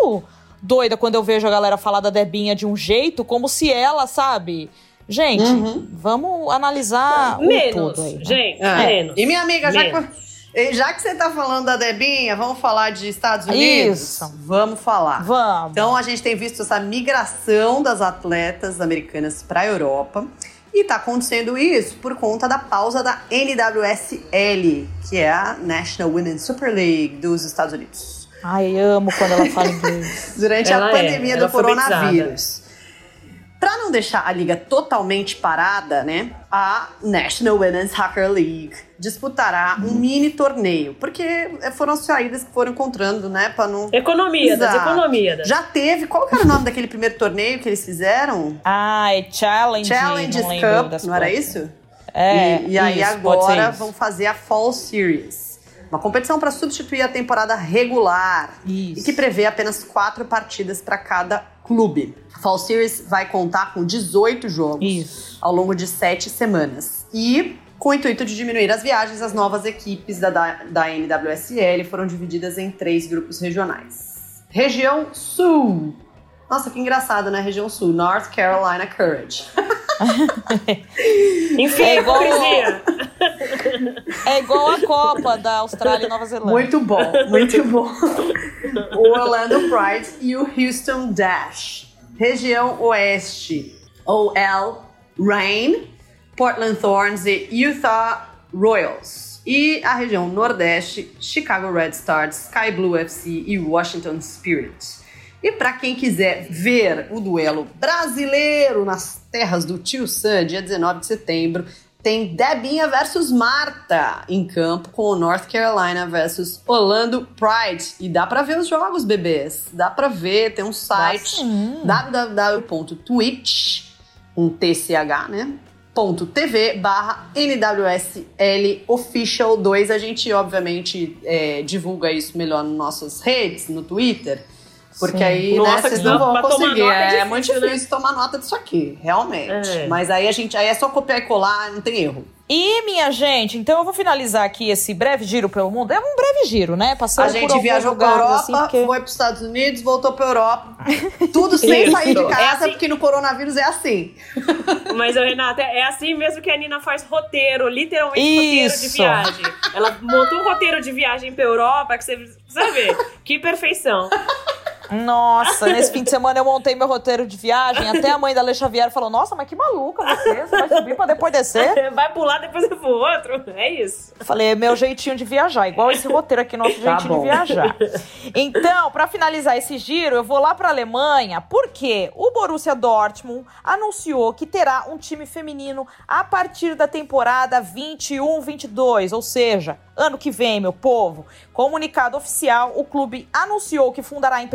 doida quando eu vejo a galera falar da Debinha de um jeito como se ela, sabe? Gente, uhum. vamos analisar menos, tudo aí, né? gente, é. menos. E minha amiga, já que já que você tá falando da Debinha, vamos falar de Estados Unidos? Isso. Vamos falar. Vamos. Então a gente tem visto essa migração das atletas americanas para a Europa. E está acontecendo isso por conta da pausa da NWSL, que é a National Women's Super League dos Estados Unidos. Ai, amo quando ela fala inglês. Durante ela a é, pandemia é, do coronavírus. Para não deixar a liga totalmente parada, né, a National Women's Soccer League disputará um mini torneio, porque foram as saídas que foram encontrando, né, para não Economia, das economia. Já teve, qual era o nome daquele primeiro torneio que eles fizeram? Ah, é Challenge. Challenge Cup, não era isso? É. E, e aí isso, agora vão fazer a Fall Series. Uma competição para substituir a temporada regular Isso. e que prevê apenas quatro partidas para cada clube. Fall Series vai contar com 18 jogos Isso. ao longo de sete semanas. E com o intuito de diminuir as viagens, as novas equipes da, da, da NWSL foram divididas em três grupos regionais. Região Sul. Nossa, que engraçado, né? Região Sul. North Carolina Courage. Enfim, é igual, é igual a Copa da Austrália e Nova Zelândia. Muito bom, muito bom. o Orlando Pride e o Houston Dash. Região Oeste, OL Rain, Portland Thorns e Utah Royals. E a região Nordeste, Chicago Red Stars, Sky Blue FC e Washington Spirit. E para quem quiser ver o duelo brasileiro nas terras do Tio Sam, dia 19 de setembro, tem Debinha versus Marta em campo com o North Carolina versus Orlando Pride. E dá pra ver os jogos, bebês. Dá pra ver, tem um site www.twitch, um TCH, né? .tv barra NWSL Official 2. A gente, obviamente, é, divulga isso melhor nas nossas redes, no Twitter. Porque Sim. aí, Nossa, né, vocês não vão conseguir. É, é, difícil, é, muito difícil né? tomar nota disso aqui, realmente. É. Mas aí a gente, aí é só copiar e colar, não tem erro. E, minha gente, então eu vou finalizar aqui esse breve giro pelo mundo. É um breve giro, né? Passando a gente viajou pra Europa, assim, porque... foi pros Estados Unidos, voltou pra Europa. Tudo sem sair de é casa, é assim... porque no coronavírus é assim. Mas, Renata, é assim mesmo que a Nina faz roteiro, literalmente Isso. roteiro de viagem. Ela montou um roteiro de viagem pra Europa, que você precisa ver. Que perfeição. Nossa, nesse fim de semana eu montei meu roteiro de viagem. Até a mãe da Alexa Vieira falou: Nossa, mas que maluca você. Você vai subir pra depois descer? Vai pular, depois pro outro. É isso. Falei: É meu jeitinho de viajar. Igual esse roteiro aqui, nosso tá jeitinho bom. de viajar. Então, pra finalizar esse giro, eu vou lá pra Alemanha, porque o Borussia Dortmund anunciou que terá um time feminino a partir da temporada 21-22. Ou seja, ano que vem, meu povo. Comunicado oficial: o clube anunciou que fundará em 1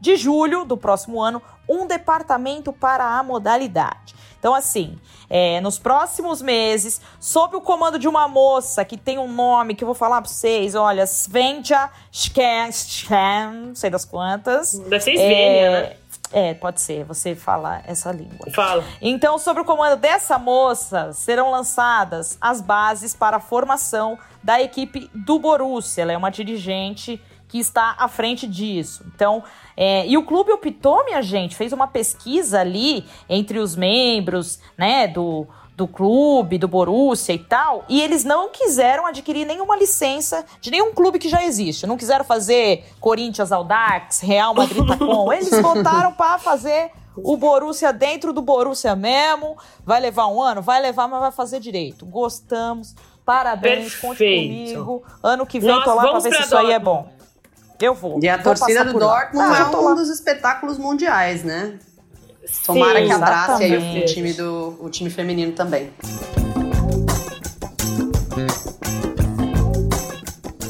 de julho do próximo ano um departamento para a modalidade. Então, assim, é, nos próximos meses, sob o comando de uma moça que tem um nome que eu vou falar para vocês, olha, Svenja Schken, sei das quantas. Deve ser Svenja, é, né? É, pode ser, você fala essa língua. Fala. Então, sob o comando dessa moça, serão lançadas as bases para a formação da equipe do Borussia. Ela é uma dirigente que está à frente disso. Então, é, e o clube optou, minha gente, fez uma pesquisa ali entre os membros, né, do, do clube, do Borussia e tal, e eles não quiseram adquirir nenhuma licença de nenhum clube que já existe. Não quiseram fazer Corinthians Audax, Real Madrid Tacom. Eles votaram para fazer o Borussia dentro do Borussia mesmo. Vai levar um ano? Vai levar, mas vai fazer direito. Gostamos. Parabéns, Perfeito. conte comigo. Ano que vem Nós tô lá pra ver se isso aí é bom. Eu vou. E a vou torcida do Dortmund ah, é um dos espetáculos mundiais, né? Tomara Sim, que abrace aí o, time do o time feminino também.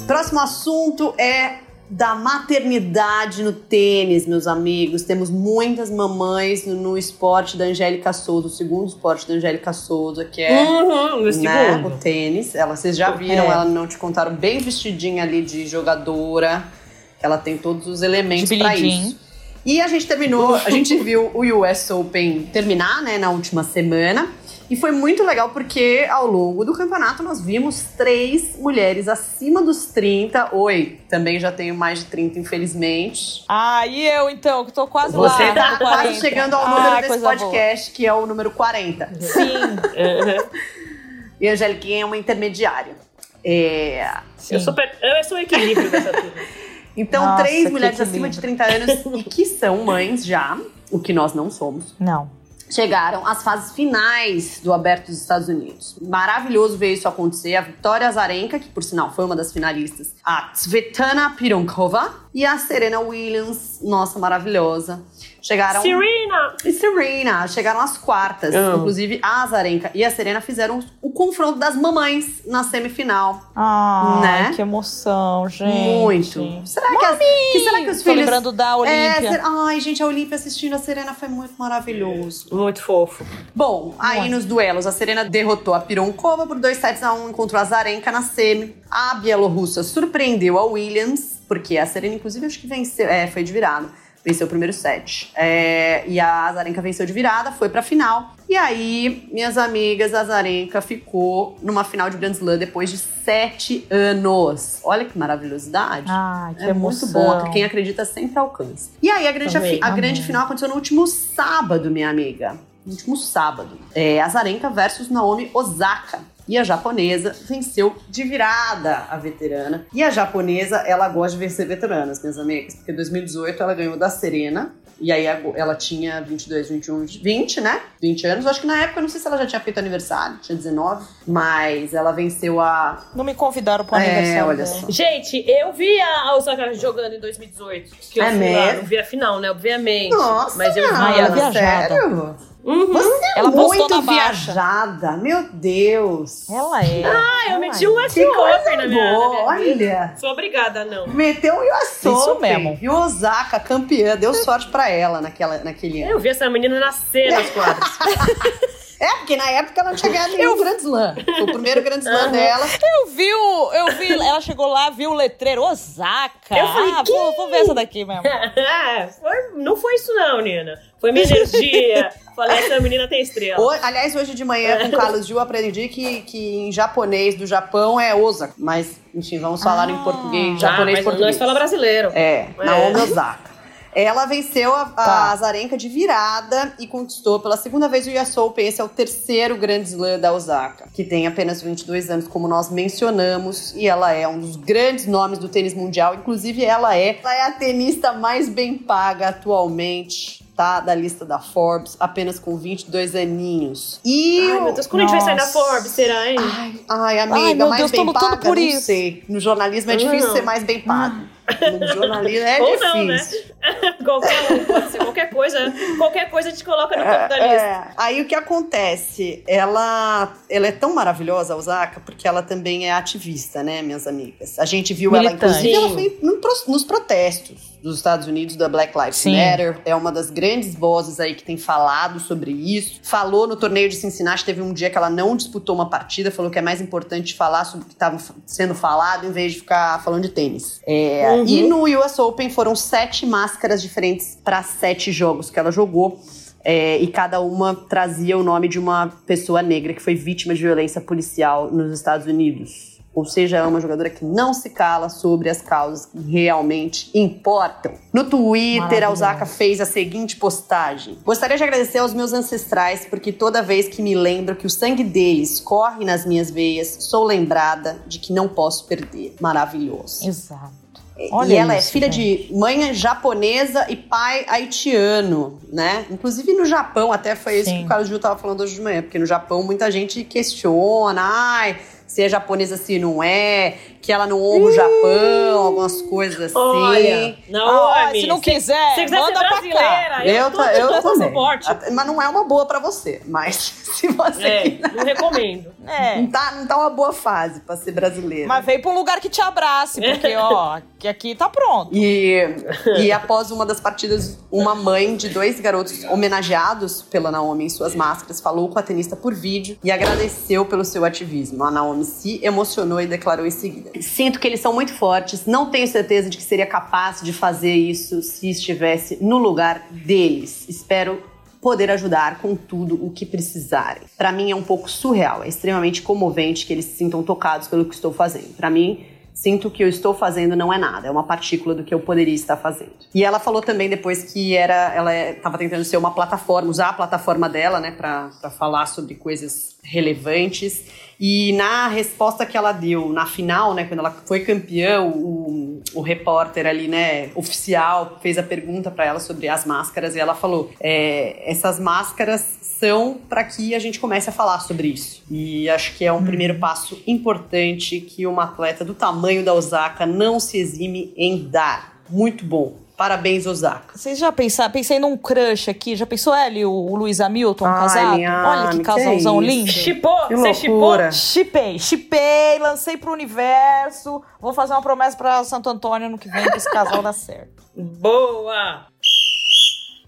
Próximo assunto é da maternidade no tênis, meus amigos. Temos muitas mamães no, no esporte da Angélica Souza, o segundo esporte da Angélica Souza, que é uhum, né, o tênis. Ela, vocês já viram, é. ela não te contaram bem vestidinha ali de jogadora. Ela tem todos os elementos para isso. E a gente terminou, a gente viu o US Open terminar, né, na última semana. E foi muito legal porque ao longo do campeonato nós vimos três mulheres acima dos 30. Oi, também já tenho mais de 30, infelizmente. Ah, e eu então, que tô quase Você lá. Você tá quase chegando ao número ah, desse podcast, boa. que é o número 40. Sim. e a Angeliquinha é uma intermediária. É... Eu, sou, eu sou o equilíbrio dessa turma. Então, Nossa, três mulheres acima de 30 anos e que são mães já, o que nós não somos. Não. Chegaram às fases finais do Aberto dos Estados Unidos. Maravilhoso ver isso acontecer. A Vitória Azarenka, que por sinal foi uma das finalistas, a Svetlana Pironkova e a Serena Williams, nossa, maravilhosa Chegaram. Serena! E Serena! Chegaram às quartas. Oh. Inclusive, a Azarenka e a Serena fizeram o confronto das mamães na semifinal. Ah, né? que emoção, gente. Muito. Será que, as, que, será que os Tô filhos. lembrando da Olímpia. É, ai, gente, a Olímpia assistindo a Serena foi muito maravilhoso. Muito fofo. Bom, aí muito. nos duelos, a Serena derrotou a Pironkova por 2 sets a 1, um, encontrou a Azarenka na semi. A Bielorrussa surpreendeu a Williams, porque a Serena, inclusive, acho que venceu. É, foi de virada venceu o primeiro set. É, e a Azarenka venceu de virada, foi pra final. E aí, minhas amigas, a Azarenka ficou numa final de Grand Slam depois de sete anos. Olha que maravilhosidade. Ah, que é emoção. muito bom. Quem acredita sempre alcança. E aí, a grande, a, a grande final aconteceu no último sábado, minha amiga. No último sábado. É Azarenka versus Naomi Osaka. E a japonesa venceu de virada a veterana. E a japonesa, ela gosta de vencer veteranas, minhas amigas. Porque em 2018 ela ganhou da Serena, e aí ela tinha 22, 21, 20, né? 20 anos. Eu acho que na época, não sei se ela já tinha feito aniversário, tinha 19. Mas ela venceu a. Não me convidaram pro é, aniversário. olha só. Gente, eu vi a Osaka jogando em 2018. Que eu é fui mesmo? lá, não vi a final, né? Obviamente. Nossa, mas eu vi a viajada. Sério? Uhum. Você é ela muito viajada, meu Deus. Ela é. Ah, eu ela meti um US Open na minha, boa, na minha Olha. Sou obrigada, não. Meteu um US Isso mesmo. E o Osaka, campeã, deu sorte pra ela naquela, naquele ano. Eu vi essa menina nascer nas quadras. É, porque na época ela não tinha ganhado nenhum Grand Slam. Foi o primeiro Grand Slam uhum. dela. Eu vi o. Eu vi, ela chegou lá, viu o letreiro Osaka. Eu falei, ah, vou, vou, ver essa daqui mesmo. É, foi, não foi isso, não, Nina. Foi minha energia. Falei, essa menina tem estrela. O, aliás, hoje de manhã com o Carlos Gil aprendi que, que em japonês do Japão é Osaka. Mas, enfim, vamos falar ah, em português, japonês ah, mas português. Nós fala brasileiro. É, é. Naomi Osaka. Ela venceu a, tá. a Azarenka de virada e conquistou pela segunda vez o US Open. Esse é o terceiro Grand Slam da Osaka, que tem apenas 22 anos, como nós mencionamos, e ela é um dos grandes nomes do tênis mundial. Inclusive, ela é, ela é a tenista mais bem paga atualmente tá da lista da Forbes, apenas com 22 aninhos. E ai, meu Deus, quando Nossa. a gente vai sair da Forbes, será, hein? Ai, ai amiga, ai, mais Deus, bem paga, por não isso. sei. No jornalismo é difícil ser mais bem pago. No jornalismo é Ou difícil. Não, né? qualquer, um, qualquer coisa, qualquer coisa te coloca no topo da é, lista. É. Aí o que acontece? Ela, ela é tão maravilhosa, a Osaka, porque ela também é ativista, né, minhas amigas? A gente viu Militante. ela, inclusive, ela foi nos protestos dos Estados Unidos da Black Lives Sim. Matter. É uma das grandes vozes aí que tem falado sobre isso. Falou no torneio de Cincinnati, teve um dia que ela não disputou uma partida, falou que é mais importante falar sobre o que estava sendo falado em vez de ficar falando de tênis. É, uhum. E no US Open foram sete máscaras diferentes para sete jogos que ela jogou. É, e cada uma trazia o nome de uma pessoa negra que foi vítima de violência policial nos Estados Unidos. Ou seja, é uma jogadora que não se cala sobre as causas que realmente importam. No Twitter, a Osaka fez a seguinte postagem: Gostaria de agradecer aos meus ancestrais porque toda vez que me lembro que o sangue deles corre nas minhas veias, sou lembrada de que não posso perder. Maravilhoso. Exato. Olha e ela é isso, é filha gente. de mãe japonesa e pai haitiano, né? Inclusive no Japão, até foi Sim. isso que o Carlos Gil tava falando hoje de manhã, porque no Japão muita gente questiona, ai, se é japonesa, se não é, que ela não honra o Japão, algumas coisas assim. Olha, não, ah, se não quiser, se, se quiser manda pra cá. Eu, eu, tô, eu, eu também. Mas não é uma boa pra você. Mas se você. É, não recomendo. É. Não, tá, não tá uma boa fase pra ser brasileira. Mas vem pra um lugar que te abrace, porque, ó, que aqui tá pronto. E, e após uma das partidas, uma mãe de dois garotos homenageados pela Naomi em suas máscaras falou com a tenista por vídeo e agradeceu pelo seu ativismo. A Naomi se emocionou e declarou em seguida. Sinto que eles são muito fortes, não tenho certeza de que seria capaz de fazer isso se estivesse no lugar deles. Espero poder ajudar com tudo o que precisarem. Para mim é um pouco surreal, é extremamente comovente que eles se sintam tocados pelo que estou fazendo. Para mim, sinto que eu estou fazendo não é nada, é uma partícula do que eu poderia estar fazendo. E ela falou também depois que era, ela estava é, tentando ser uma plataforma, usar a plataforma dela, né, para falar sobre coisas relevantes. E na resposta que ela deu na final, né, quando ela foi campeã, o, o repórter ali, né, oficial, fez a pergunta para ela sobre as máscaras e ela falou: é, essas máscaras são para que a gente comece a falar sobre isso. E acho que é um hum. primeiro passo importante que uma atleta do tamanho da Osaka não se exime em dar. Muito bom. Parabéns, Osaka. Vocês já pensaram? Pensei num crush aqui. Já pensou ele, o, o Luiz Hamilton, Ai, casado? Minha, Olha que casalzão que lindo. Chipou? Você chipou? Chipei, chipei, lancei pro universo. Vou fazer uma promessa pra Santo Antônio no que vem que esse casal dá certo. Boa!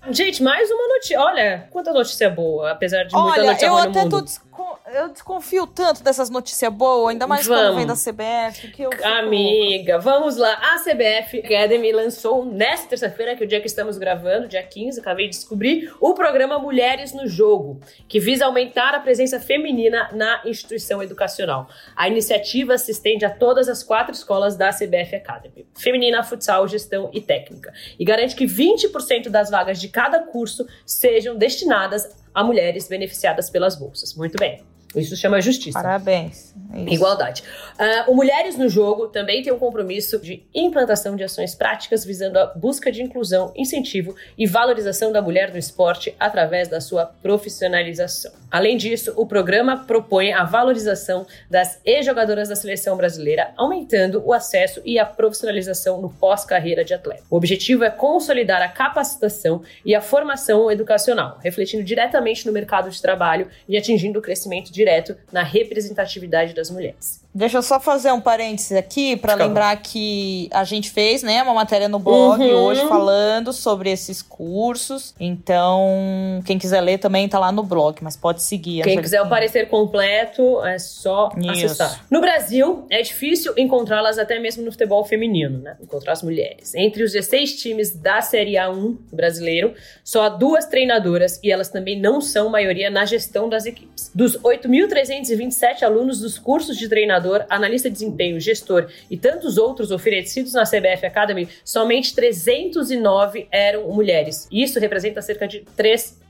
Gente, mais uma notícia. Olha, quanta notícia boa, apesar de muita Olha, notícia eu até tô desco... eu desconfio tanto dessas notícias boas, ainda mais vamos. quando vem da CBF, que eu Amiga, vamos lá. A CBF Academy lançou nesta terça-feira, que é o dia que estamos gravando, dia 15, acabei de descobrir, o programa Mulheres no Jogo, que visa aumentar a presença feminina na instituição educacional. A iniciativa se estende a todas as quatro escolas da CBF Academy: feminina, futsal, gestão e técnica, e garante que 20% das vagas de cada curso sejam destinadas a mulheres beneficiadas pelas bolsas. Muito bem. Isso chama justiça. Parabéns. Isso. Igualdade. Uh, o Mulheres no Jogo também tem um compromisso de implantação de ações práticas visando a busca de inclusão, incentivo e valorização da mulher no esporte através da sua profissionalização. Além disso, o programa propõe a valorização das ex-jogadoras da seleção brasileira, aumentando o acesso e a profissionalização no pós-carreira de atleta. O objetivo é consolidar a capacitação e a formação educacional, refletindo diretamente no mercado de trabalho e atingindo o crescimento direto na representatividade das mulheres. Deixa eu só fazer um parênteses aqui para lembrar que a gente fez, né, uma matéria no blog uhum. hoje falando sobre esses cursos. Então, quem quiser ler também tá lá no blog, mas pode seguir. Quem quiser o parecer completo é só Isso. acessar. No Brasil, é difícil encontrá-las até mesmo no futebol feminino, né? Encontrar as mulheres. Entre os 16 times da Série A1 brasileiro, só há duas treinadoras e elas também não são maioria na gestão das equipes. Dos 8.327 alunos dos cursos de treinador treinador, analista de desempenho, gestor e tantos outros oferecidos na CBF Academy, somente 309 eram mulheres. Isso representa cerca de 3%.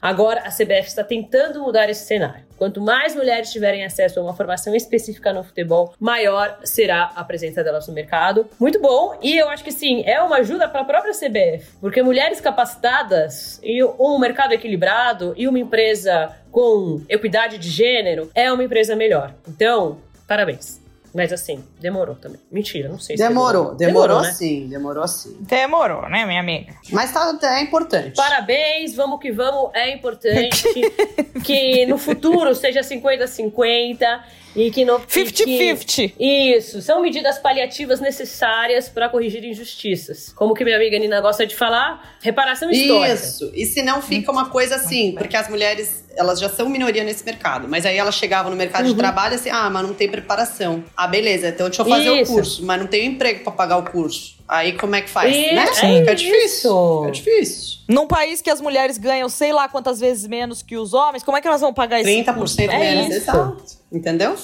Agora, a CBF está tentando mudar esse cenário. Quanto mais mulheres tiverem acesso a uma formação específica no futebol, maior será a presença delas no mercado. Muito bom, e eu acho que sim, é uma ajuda para a própria CBF, porque mulheres capacitadas e um mercado equilibrado e uma empresa com equidade de gênero é uma empresa melhor. Então, Parabéns. Mas assim, demorou também. Mentira, não sei se demorou. Demorou, demorou, demorou né? sim, demorou sim. Demorou, né, minha amiga? Mas tá, é importante. Parabéns, vamos que vamos, é importante que no futuro seja 50-50 e que no 50-50. Isso, são medidas paliativas necessárias para corrigir injustiças. Como que minha amiga Nina gosta de falar, reparação histórica. Isso. E se não fica uma coisa assim, porque as mulheres, elas já são minoria nesse mercado, mas aí elas chegavam no mercado uhum. de trabalho assim: "Ah, mas não tem preparação". Ah, beleza, então deixa eu fazer Isso. o curso, mas não tenho emprego para pagar o curso. Aí como é que faz? Isso, né? Sim. Fica difícil. Fica difícil. Num país que as mulheres ganham sei lá quantas vezes menos que os homens, como é que elas vão pagar isso? 30% curso? menos, é exato. Entendeu?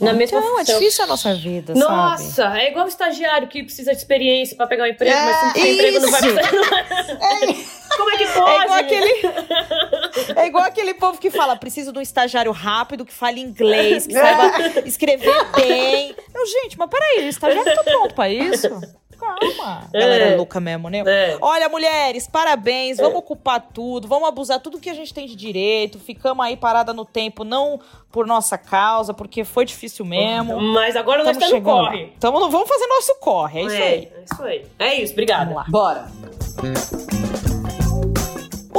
Na mesma então, é difícil a nossa vida, Nossa, sabe? é igual o estagiário que precisa de experiência para pegar um emprego, é, mas se não tem emprego não vai precisar. É. Como é que pode? É igual, aquele, é igual aquele povo que fala, preciso de um estagiário rápido, que fale inglês, que saiba escrever bem. Eu, gente, mas peraí, o estagiário tá pronto pra isso? Calma. É. Galera é louca mesmo, né? É. Olha, mulheres, parabéns. Vamos ocupar tudo, vamos abusar tudo que a gente tem de direito. Ficamos aí parada no tempo, não por nossa causa, porque foi difícil mesmo. Mas agora nós estamos no corre. Então vamos fazer nosso corre. É isso é, aí. É isso aí. É isso, obrigada. Vamos lá. Bora.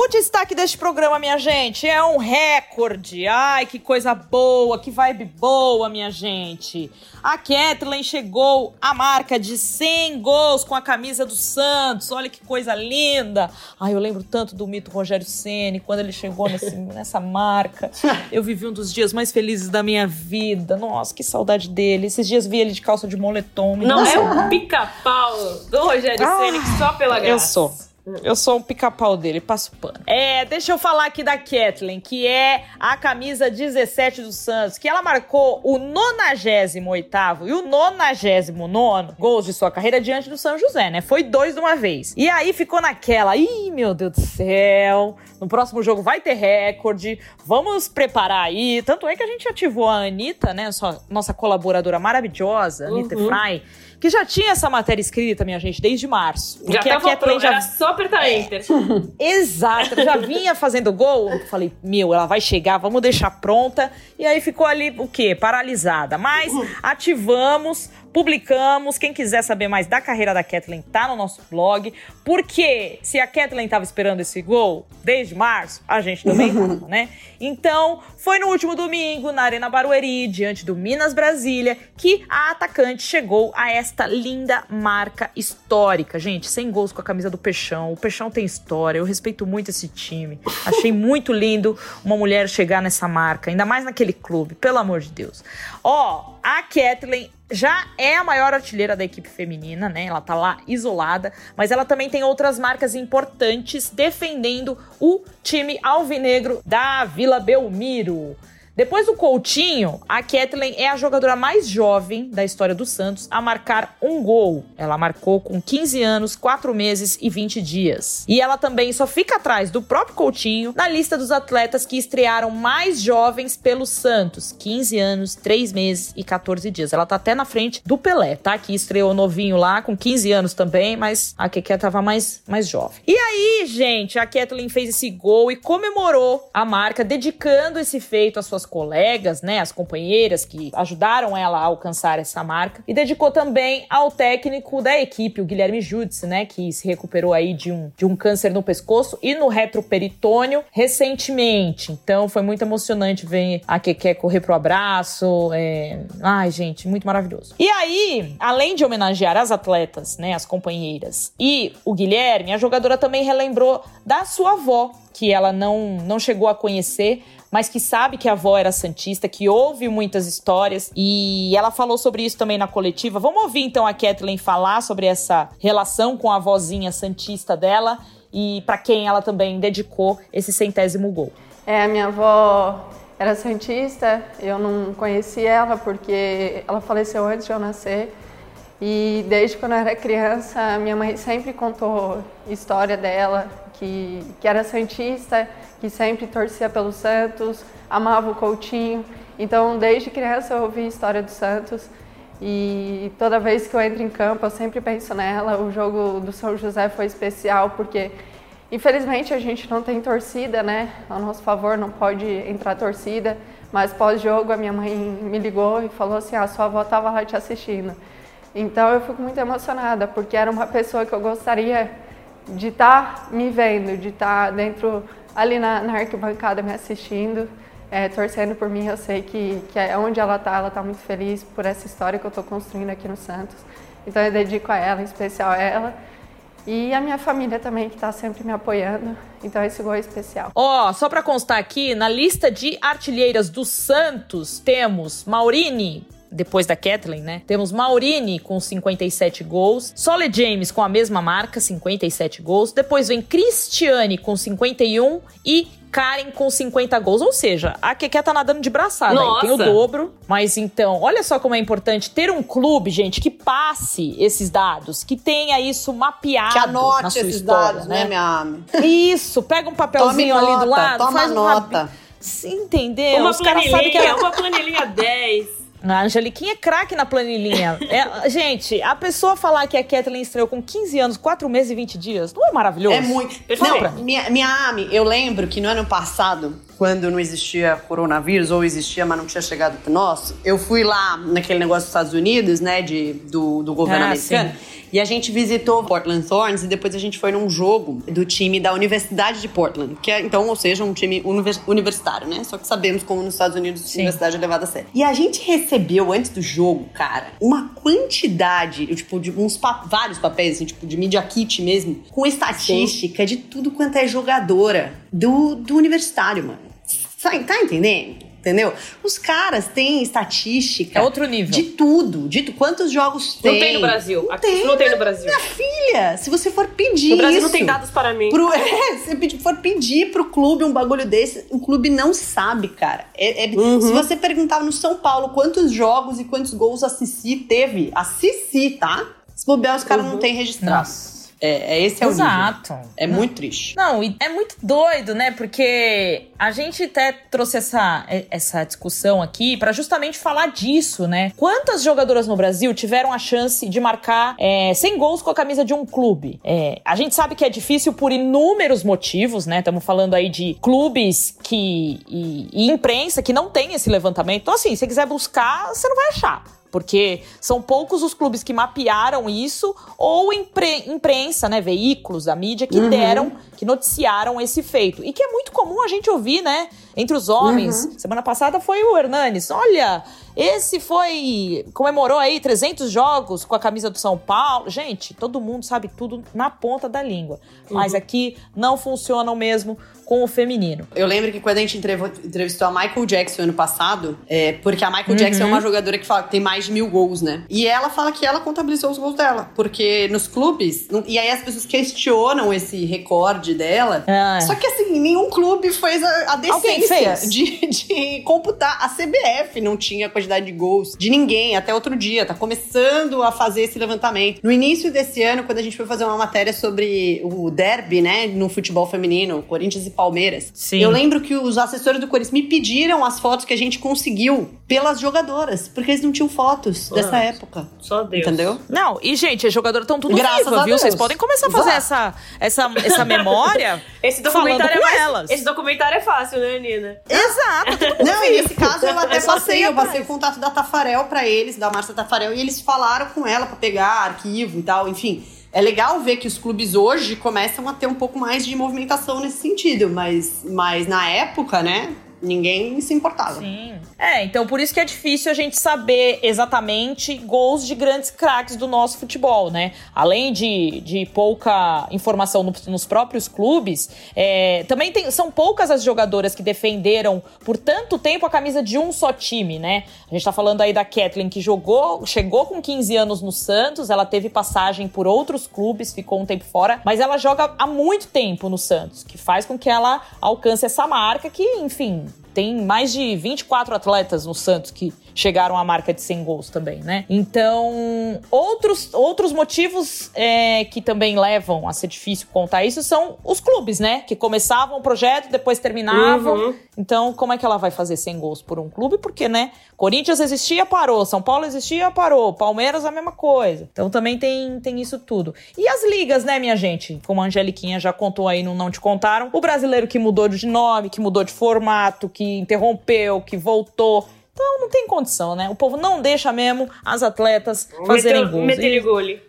O destaque deste programa, minha gente, é um recorde. Ai, que coisa boa, que vibe boa, minha gente. A Kathleen chegou à marca de 100 gols com a camisa do Santos. Olha que coisa linda. Ai, eu lembro tanto do mito Rogério Ceni quando ele chegou nesse, nessa marca. Eu vivi um dos dias mais felizes da minha vida. Nossa, que saudade dele. Esses dias vi ele de calça de moletom. Não, é o pica-pau do Rogério ah, Ceni só pela graça. Eu sou. Eu sou o pica-pau dele, passo pano. É, deixa eu falar aqui da Kathleen, que é a camisa 17 do Santos, que ela marcou o 98 e o 99 gols de sua carreira diante do São José, né? Foi dois de uma vez. E aí ficou naquela, ih, meu Deus do céu, no próximo jogo vai ter recorde, vamos preparar aí. Tanto é que a gente ativou a Anitta, né, nossa colaboradora maravilhosa, Anitta uhum. Fry, que já tinha essa matéria escrita, minha gente, desde março. Já porque tava a Kathleen já... Era só apertar é. Enter. Exato, já vinha fazendo gol. Falei, meu, ela vai chegar, vamos deixar pronta. E aí ficou ali, o quê? Paralisada. Mas ativamos, publicamos. Quem quiser saber mais da carreira da Kathleen, tá no nosso blog. Porque se a Kathleen tava esperando esse gol desde março, a gente também tava, né? Então, foi no último domingo, na Arena Barueri, diante do Minas Brasília, que a atacante chegou a esta linda marca histórica. Gente, 100 gols com a camisa do Peixão. O Peixão tem história, eu respeito muito esse time. Achei muito lindo uma mulher chegar nessa marca, ainda mais naquele clube, pelo amor de Deus. Ó, a Kathleen já é a maior artilheira da equipe feminina, né? Ela tá lá isolada, mas ela também tem outras marcas importantes defendendo o time alvinegro da Vila Belmiro. Depois do Coutinho, a Kathleen é a jogadora mais jovem da história do Santos a marcar um gol. Ela marcou com 15 anos, 4 meses e 20 dias. E ela também só fica atrás do próprio Coutinho na lista dos atletas que estrearam mais jovens pelo Santos. 15 anos, 3 meses e 14 dias. Ela tá até na frente do Pelé, tá? Que estreou novinho lá, com 15 anos também, mas a Keke tava mais, mais jovem. E aí, gente, a Kathleen fez esse gol e comemorou a marca, dedicando esse feito às suas colegas, né, as companheiras que ajudaram ela a alcançar essa marca, e dedicou também ao técnico da equipe, o Guilherme Judice, né, que se recuperou aí de um, de um câncer no pescoço e no retroperitônio recentemente. Então foi muito emocionante ver a Keke correr pro abraço. É... Ai, gente, muito maravilhoso. E aí, além de homenagear as atletas, né, as companheiras, e o Guilherme, a jogadora também relembrou da sua avó, que ela não, não chegou a conhecer, mas que sabe que a avó era santista, que ouve muitas histórias e ela falou sobre isso também na coletiva. Vamos ouvir então a Kathleen falar sobre essa relação com a vozinha santista dela e para quem ela também dedicou esse centésimo gol. É, a minha avó era santista, eu não conheci ela porque ela faleceu antes de eu nascer. E desde quando eu era criança, minha mãe sempre contou história dela, que, que era santista, que sempre torcia pelo Santos, amava o Coutinho. Então, desde criança eu ouvi a história do Santos e toda vez que eu entro em campo eu sempre penso nela. O jogo do São José foi especial porque, infelizmente, a gente não tem torcida, né? A nosso favor não pode entrar torcida, mas pós-jogo a minha mãe me ligou e falou assim: ah, sua avó estava lá te assistindo. Então eu fico muito emocionada porque era uma pessoa que eu gostaria de estar tá me vendo, de estar tá dentro ali na, na, arquibancada me assistindo, é, torcendo por mim. Eu sei que, que é onde ela está, ela está muito feliz por essa história que eu estou construindo aqui no Santos. Então eu dedico a ela, em especial a ela. E a minha família também, que está sempre me apoiando. Então esse gol é especial. Ó, oh, só para constar aqui, na lista de artilheiras do Santos, temos Maurine, depois da Kathleen, né? Temos Maurini com 57 gols, Sole James com a mesma marca, 57 gols. Depois vem Cristiane com 51 e Karen com 50 gols. Ou seja, a Keke tá nadando de braçada. Aí, tem o dobro. Mas então, olha só como é importante ter um clube, gente, que passe esses dados, que tenha isso mapeado. Que anote na sua esses história, dados, né, né, minha ame? Isso, pega um papelzinho tome ali nota, do lado, toma faz um nota. Entendeu? Uma Os caras sabem que planilhinha, uma planilhinha 10. A Angeliquinha é craque na planilhinha. É, gente, a pessoa falar que a Kathleen estreou com 15 anos, 4 meses e 20 dias, não é maravilhoso? É muito. Não, minha, minha Ami, eu lembro que no ano passado, quando não existia coronavírus, ou existia, mas não tinha chegado pro nosso, eu fui lá naquele negócio dos Estados Unidos, né, de, do, do governo Ah, americano. sim. E a gente visitou Portland Thorns e depois a gente foi num jogo do time da Universidade de Portland, que é, então, ou seja, um time univers- universitário, né? Só que sabemos como nos Estados Unidos a Sim. universidade é levada a sério. E a gente recebeu antes do jogo, cara, uma quantidade, tipo, de uns pa- vários papéis, assim, tipo, de media kit mesmo, com estatística de tudo quanto é jogadora do, do universitário, mano. Tá entendendo? Entendeu? Os caras têm estatística. É outro nível. De tudo. De tu- quantos jogos tem. Não tem no Brasil. Não Aqui tem, não tem no Brasil. Minha filha, se você for pedir No Brasil isso, não tem dados para mim. Pro, é, se pedir- for pedir pro clube um bagulho desse, o clube não sabe, cara. É- é- Uhum. Se você perguntar no São Paulo quantos jogos e quantos gols a Cici teve, a Cici, tá? Se bobear, os caras não têm registrado. Nossa. É, é esse é o nível. Exato. É muito triste. Não, e é muito doido, né? Porque a gente até trouxe essa, essa discussão aqui pra justamente falar disso, né? Quantas jogadoras no Brasil tiveram a chance de marcar é, 100 gols com a camisa de um clube? É, a gente sabe que é difícil por inúmeros motivos, né? Estamos falando aí de clubes que e, e imprensa que não tem esse levantamento. Então, assim, se você quiser buscar, você não vai achar porque são poucos os clubes que mapearam isso ou impre- imprensa, né, veículos da mídia que deram, que noticiaram esse feito. E que é muito comum a gente ouvir, né, entre os homens. Semana passada foi o Hernanes. Olha, esse foi comemorou aí 300 jogos com a camisa do São Paulo. Gente, todo mundo sabe tudo na ponta da língua. Mas aqui não funciona o mesmo com o feminino. Eu lembro que quando a gente entrev- entrevistou a Michael Jackson ano passado, é, porque a Michael Jackson é uma jogadora que fala que tem mais de mil gols, né? E ela fala que ela contabilizou os gols dela. Porque nos clubes, e aí as pessoas questionam esse recorde dela. Ah. Só que assim, nenhum clube fez a, a decência Alguém competência de, de computar. A CBF não tinha a quantidade de gols de ninguém até outro dia. Tá começando a fazer esse levantamento. No início desse ano, quando a gente foi fazer uma matéria sobre o derby, né, no futebol feminino, Corinthians e Palmeiras, Sim. eu lembro que os assessores do Corinthians me pediram as fotos que a gente conseguiu pelas jogadoras, porque eles não tinham fotos Nossa, dessa época. Só Deus. Entendeu? Não, e gente, as jogadoras estão tudo Graças viva, viu? Vocês podem começar a fazer essa, essa, essa memória esse documentário é mais, elas. Esse documentário é fácil, né, Nina? Exato. Não, e nesse caso eu até é passei, eu passei o contato da Tafarel para eles, da Márcia Tafarel, e eles falaram com ela para pegar arquivo e tal, enfim. É legal ver que os clubes hoje começam a ter um pouco mais de movimentação nesse sentido, mas, mas na época, né, ninguém se importava. Sim. É, então por isso que é difícil a gente saber exatamente gols de grandes craques do nosso futebol, né? Além de, de pouca informação no, nos próprios clubes, é, também tem, são poucas as jogadoras que defenderam por tanto tempo a camisa de um só time, né? A gente tá falando aí da Kathleen que jogou, chegou com 15 anos no Santos, ela teve passagem por outros clubes, ficou um tempo fora, mas ela joga há muito tempo no Santos, que faz com que ela alcance essa marca que, enfim, tem mais de 24 atletas no Santos que chegaram à marca de 100 gols também, né? Então, outros, outros motivos é, que também levam a ser difícil contar isso são os clubes, né? Que começavam o projeto, depois terminavam. Uhum. Então, como é que ela vai fazer 100 gols por um clube? Porque, né? Corinthians existia, parou. São Paulo existia, parou. Palmeiras, a mesma coisa. Então, também tem, tem isso tudo. E as ligas, né, minha gente? Como a Angeliquinha já contou aí no Não Te Contaram. O brasileiro que mudou de nome, que mudou de formato, que interrompeu, que voltou. Então não tem condição, né? O povo não deixa mesmo as atletas fazerem gols. Meter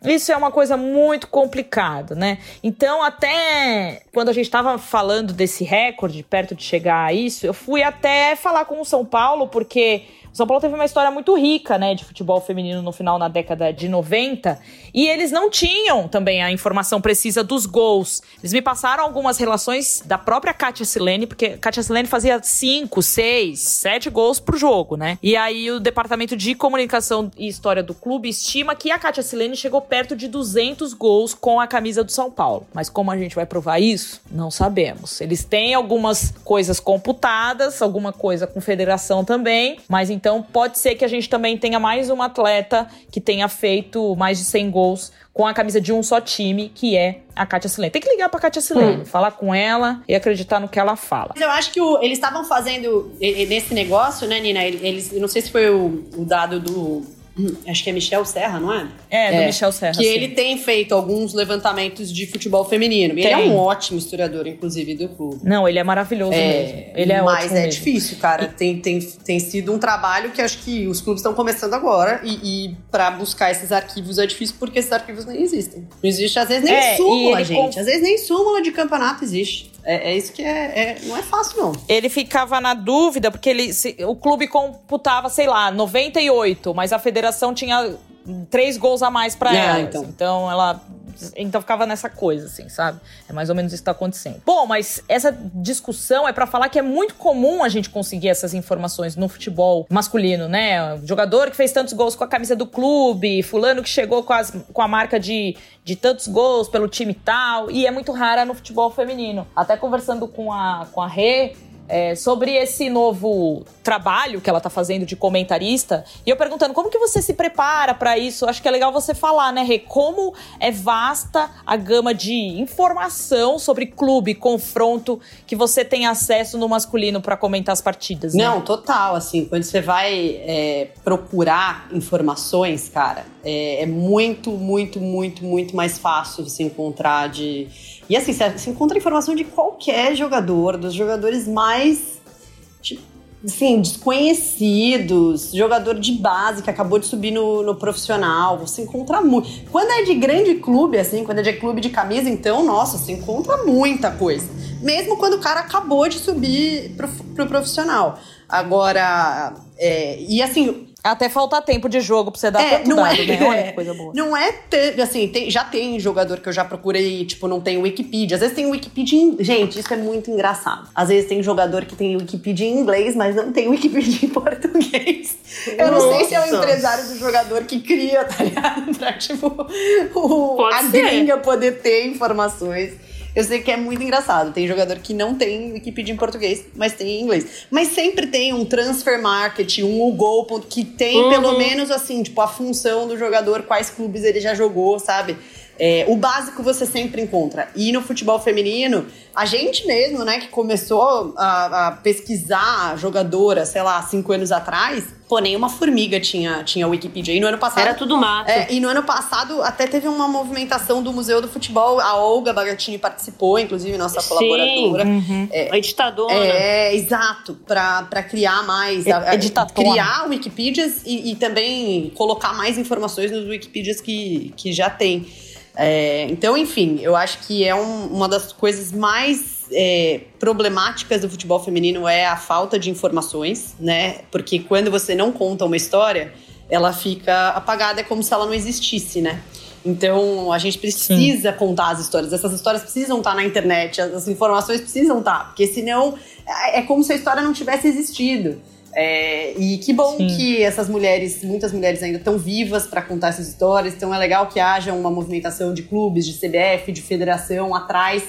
Isso é uma coisa muito complicada, né? Então até quando a gente estava falando desse recorde, perto de chegar a isso, eu fui até falar com o São Paulo, porque São Paulo teve uma história muito rica, né, de futebol feminino no final na década de 90, e eles não tinham também a informação precisa dos gols. Eles me passaram algumas relações da própria Kátia Silene, porque Kátia Silene fazia 5, 6, 7 gols por jogo, né? E aí o departamento de comunicação e história do clube estima que a Kátia Silene chegou perto de 200 gols com a camisa do São Paulo. Mas como a gente vai provar isso? Não sabemos. Eles têm algumas coisas computadas, alguma coisa com federação também, mas em então pode ser que a gente também tenha mais uma atleta que tenha feito mais de 100 gols com a camisa de um só time, que é a Kátia Silene. Tem que ligar pra Kátia Silene, hum. falar com ela e acreditar no que ela fala. Eu acho que o, eles estavam fazendo nesse negócio, né, Nina? Eles, não sei se foi o, o dado do Acho que é Michel Serra, não é? É, do é, Michel Serra. Que sim. ele tem feito alguns levantamentos de futebol feminino. Tem. Ele é um ótimo historiador, inclusive, do clube. Não, ele é maravilhoso é, mesmo. Ele é Mas é mesmo. difícil, cara. Tem, tem, tem sido um trabalho que acho que os clubes estão começando agora. E, e para buscar esses arquivos é difícil porque esses arquivos nem existem. Não existe, às vezes, nem é, súmula, gente. Às vezes nem súmula de campeonato existe. É, é, isso que é, é, Não é fácil, não. Ele ficava na dúvida, porque ele, se, o clube computava, sei lá, 98, mas a federação tinha três gols a mais para é, ela. Então. então ela então ficava nessa coisa, assim, sabe? É mais ou menos isso que tá acontecendo. Bom, mas essa discussão é para falar que é muito comum a gente conseguir essas informações no futebol masculino, né? Jogador que fez tantos gols com a camisa do clube, fulano que chegou com, as, com a marca de, de tantos gols pelo time tal, e é muito rara no futebol feminino. Até conversando com a, com a Rê, é, sobre esse novo trabalho que ela tá fazendo de comentarista. E eu perguntando como que você se prepara para isso? Acho que é legal você falar, né, Rê? Como é vasta a gama de informação sobre clube, confronto que você tem acesso no masculino para comentar as partidas. Né? Não, total. Assim, quando você vai é, procurar informações, cara, é, é muito, muito, muito, muito mais fácil você encontrar de e assim, você encontra informação de qualquer jogador, dos jogadores mais. Assim, desconhecidos, jogador de base que acabou de subir no, no profissional. Você encontra muito. Quando é de grande clube, assim, quando é de clube de camisa, então, nossa, você encontra muita coisa. Mesmo quando o cara acabou de subir pro, pro profissional. Agora, é, e assim, até falta tempo de jogo pra você dar é, tanto não dado, é, né? Olha que coisa boa. Não é, ter, assim, tem, já tem jogador que eu já procurei, tipo, não tem Wikipedia. Às vezes tem Wikipedia em... Gente, isso é muito engraçado. Às vezes tem jogador que tem Wikipedia em inglês, mas não tem Wikipedia em português. Eu não sei se é o empresário do jogador que cria, tá ligado? Pra, tipo, o, a ser. gringa poder ter informações. Eu sei que é muito engraçado. Tem jogador que não tem Wikipedia em português, mas tem em inglês. Mas sempre tem um transfer market, um Google que tem uhum. pelo menos assim, tipo, a função do jogador, quais clubes ele já jogou, sabe? É, o básico você sempre encontra. E no futebol feminino, a gente mesmo, né, que começou a, a pesquisar jogadora, sei lá, cinco anos atrás, pô, nenhuma formiga tinha, tinha Wikipedia. E no ano passado. Era tudo mato. É, e no ano passado até teve uma movimentação do Museu do Futebol. A Olga Bagatini participou, inclusive, nossa Sim, colaboradora. Uhum. É, a editadora. É, exato. Pra, pra criar mais. A, a, criar Wikipedias e, e também colocar mais informações nos Wikipedias que, que já tem. É, então, enfim, eu acho que é um, uma das coisas mais é, problemáticas do futebol feminino é a falta de informações, né? Porque quando você não conta uma história, ela fica apagada, é como se ela não existisse, né? Então, a gente precisa Sim. contar as histórias. Essas histórias precisam estar na internet, as informações precisam estar, porque senão é, é como se a história não tivesse existido. É, e que bom Sim. que essas mulheres, muitas mulheres ainda estão vivas para contar essas histórias. Então é legal que haja uma movimentação de clubes, de CBF, de federação atrás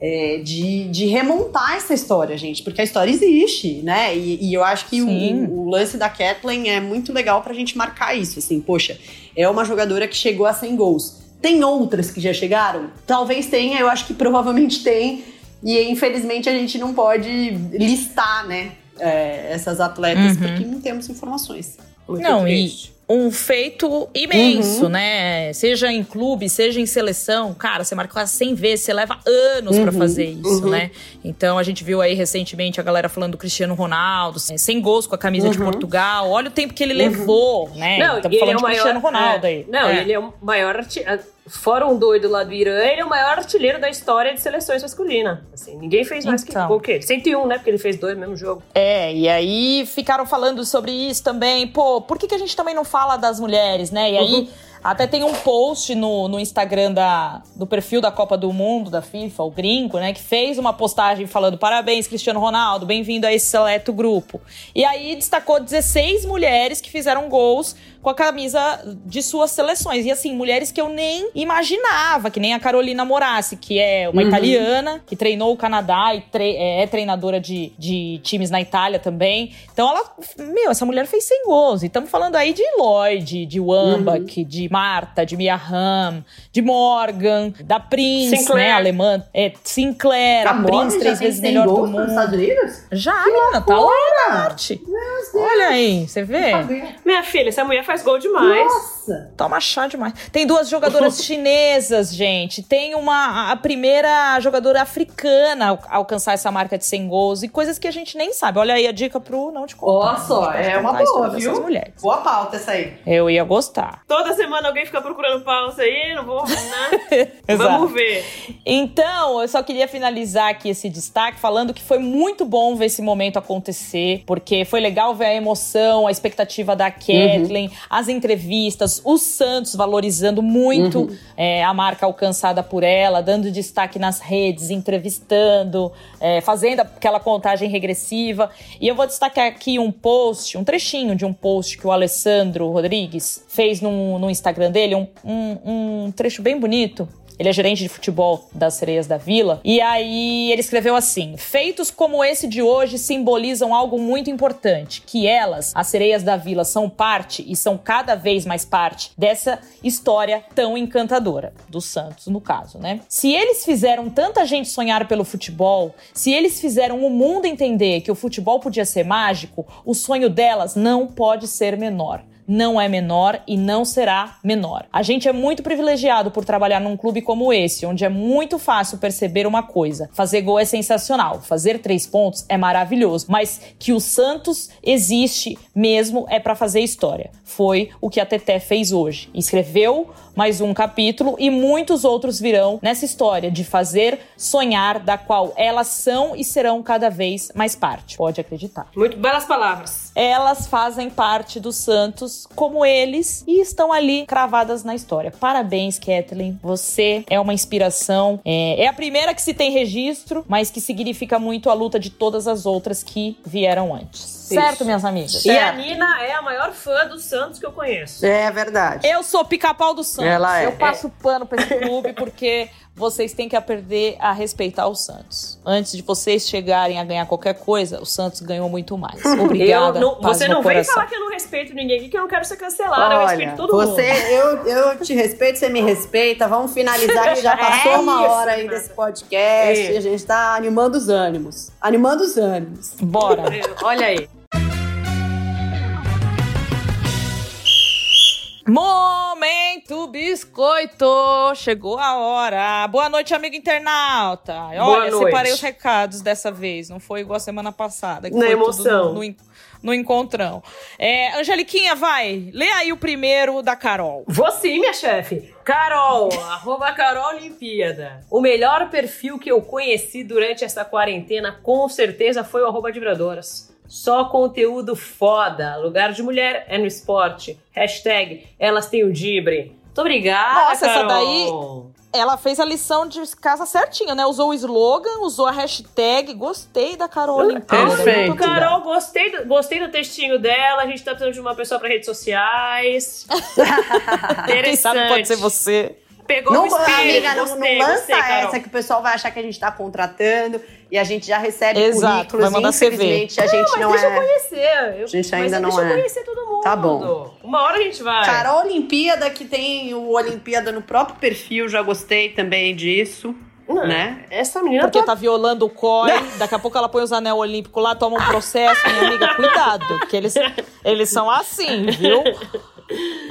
é, de, de, remontar essa história, gente, porque a história existe, né? E, e eu acho que o, o, lance da Kathleen é muito legal pra gente marcar isso. Assim, poxa, é uma jogadora que chegou a 100 gols. Tem outras que já chegaram? Talvez tenha, eu acho que provavelmente tem. E infelizmente a gente não pode listar, né? É, essas atletas, uhum. porque não temos informações. Muito não, triste. e um feito imenso, uhum. né? Seja em clube, seja em seleção. Cara, você marca quase 100 vezes, você leva anos uhum. para fazer isso, uhum. né? Então a gente viu aí recentemente a galera falando do Cristiano Ronaldo, sem gols com a camisa de uhum. Portugal. Olha o tempo que ele uhum. levou, né? Não, Estamos falando é de maior, Cristiano Ronaldo é, aí. Não, é. ele é o maior fora um doido lá do Irã, ele é o maior artilheiro da história de seleções masculinas. Assim, ninguém fez mais então. que o quê? 101, né? Porque ele fez dois no mesmo jogo. É, e aí ficaram falando sobre isso também. Pô, por que, que a gente também não fala das mulheres, né? E aí. Uhum. Até tem um post no, no Instagram da, do perfil da Copa do Mundo, da FIFA, o Gringo, né? Que fez uma postagem falando: parabéns, Cristiano Ronaldo, bem-vindo a esse seleto grupo. E aí destacou 16 mulheres que fizeram gols com a camisa de suas seleções. E assim, mulheres que eu nem imaginava, que nem a Carolina Morassi, que é uma uhum. italiana, que treinou o Canadá e tre é, é treinadora de, de times na Itália também. Então ela, meu, essa mulher fez 100 gols. E estamos falando aí de Lloyd, de Wambach, uhum. de Marta, de Mia Hamm, de Morgan, da Prince, Sinclair. né, alemã. É, Sinclair, a, a Prince, três vezes melhor do mundo. Nos Estados Unidos? Já, menina, tá lá na arte. Olha aí, você vê? Minha filha, essa mulher faz gol demais. Nossa! Toma chá demais. Tem duas jogadoras chinesas, gente. Tem uma a primeira jogadora africana a alcançar essa marca de 100 gols e coisas que a gente nem sabe. Olha aí a dica pro não te contar. Nossa, é uma boa, viu? Mulheres. Boa pauta essa aí. Eu ia gostar. Toda semana alguém fica procurando pauta aí, não vou, né? Vamos ver. Então, eu só queria finalizar aqui esse destaque falando que foi muito bom ver esse momento acontecer, porque foi legal ver a emoção, a expectativa da Kathleen, uhum. As entrevistas, o Santos valorizando muito uhum. é, a marca alcançada por ela, dando destaque nas redes, entrevistando, é, fazendo aquela contagem regressiva. E eu vou destacar aqui um post, um trechinho de um post que o Alessandro Rodrigues fez no, no Instagram dele, um, um, um trecho bem bonito ele é gerente de futebol das Sereias da Vila. E aí ele escreveu assim: Feitos como esse de hoje simbolizam algo muito importante, que elas, as Sereias da Vila, são parte e são cada vez mais parte dessa história tão encantadora do Santos, no caso, né? Se eles fizeram tanta gente sonhar pelo futebol, se eles fizeram o mundo entender que o futebol podia ser mágico, o sonho delas não pode ser menor não é menor e não será menor. A gente é muito privilegiado por trabalhar num clube como esse, onde é muito fácil perceber uma coisa: fazer gol é sensacional, fazer três pontos é maravilhoso, mas que o Santos existe mesmo é para fazer história. Foi o que a Teté fez hoje. Escreveu mais um capítulo e muitos outros virão nessa história de fazer sonhar, da qual elas são e serão cada vez mais parte. Pode acreditar. Muito belas palavras. Elas fazem parte do Santos como eles e estão ali cravadas na história. Parabéns, Kathleen. Você é uma inspiração. É, é a primeira que se tem registro, mas que significa muito a luta de todas as outras que vieram antes. Certo, minhas amigas? E a Nina é a maior fã do Santos que eu conheço. É verdade. Eu sou pica-pau do Santos. Ela é. Eu passo é. pano pra esse clube porque vocês têm que aprender a respeitar o Santos. Antes de vocês chegarem a ganhar qualquer coisa, o Santos ganhou muito mais. Obrigada. Eu não, você não vem falar que eu não respeito ninguém aqui, que eu não quero ser cancelada. Olha, eu respeito todo você, mundo. Eu, eu te respeito, você me respeita. Vamos finalizar que já passou é uma isso, hora aí desse podcast. É. E a gente tá animando os ânimos. Animando os ânimos. Bora. Olha aí. Momento biscoito! Chegou a hora. Boa noite, amigo internauta. Olha, Boa noite. separei os recados dessa vez. Não foi igual a semana passada. Que Na foi emoção. No, no, no, encontrão. É, Angeliquinha, vai. Lê aí o primeiro da Carol. Vou sim, minha chefe. Carol, arroba Carol Olimpíada. O melhor perfil que eu conheci durante essa quarentena, com certeza, foi o arroba Vibradoras. Só conteúdo foda. Lugar de mulher é no esporte. Hashtag elas têm o dibre. Muito obrigada, Nossa, Carol. essa daí ela fez a lição de casa certinho, né? Usou o slogan, usou a hashtag. Gostei da Carol Olimpíada. Perfeito. Carol, gostei do, gostei do textinho dela. A gente tá precisando de uma pessoa para redes sociais. Interessante. Quem sabe pode ser você. Pegou não, o espírito. Amiga, não, não lança gostei, essa que o pessoal vai achar que a gente tá contratando e a gente já recebe Exato, currículos. Vai mandar Infelizmente, CV. a gente não, não, deixa é. Eu conhecer. Eu, a gente ainda não deixa é. Deixa eu conhecer todo mundo. Tá bom. Uma hora a gente vai. Carol Olimpíada, que tem o Olimpíada no próprio perfil, já gostei também disso. Não, né? Essa menina Porque tá... tá violando o COI, daqui a pouco ela põe os anel olímpicos lá, toma um processo, minha amiga, cuidado, que eles, eles são assim, viu?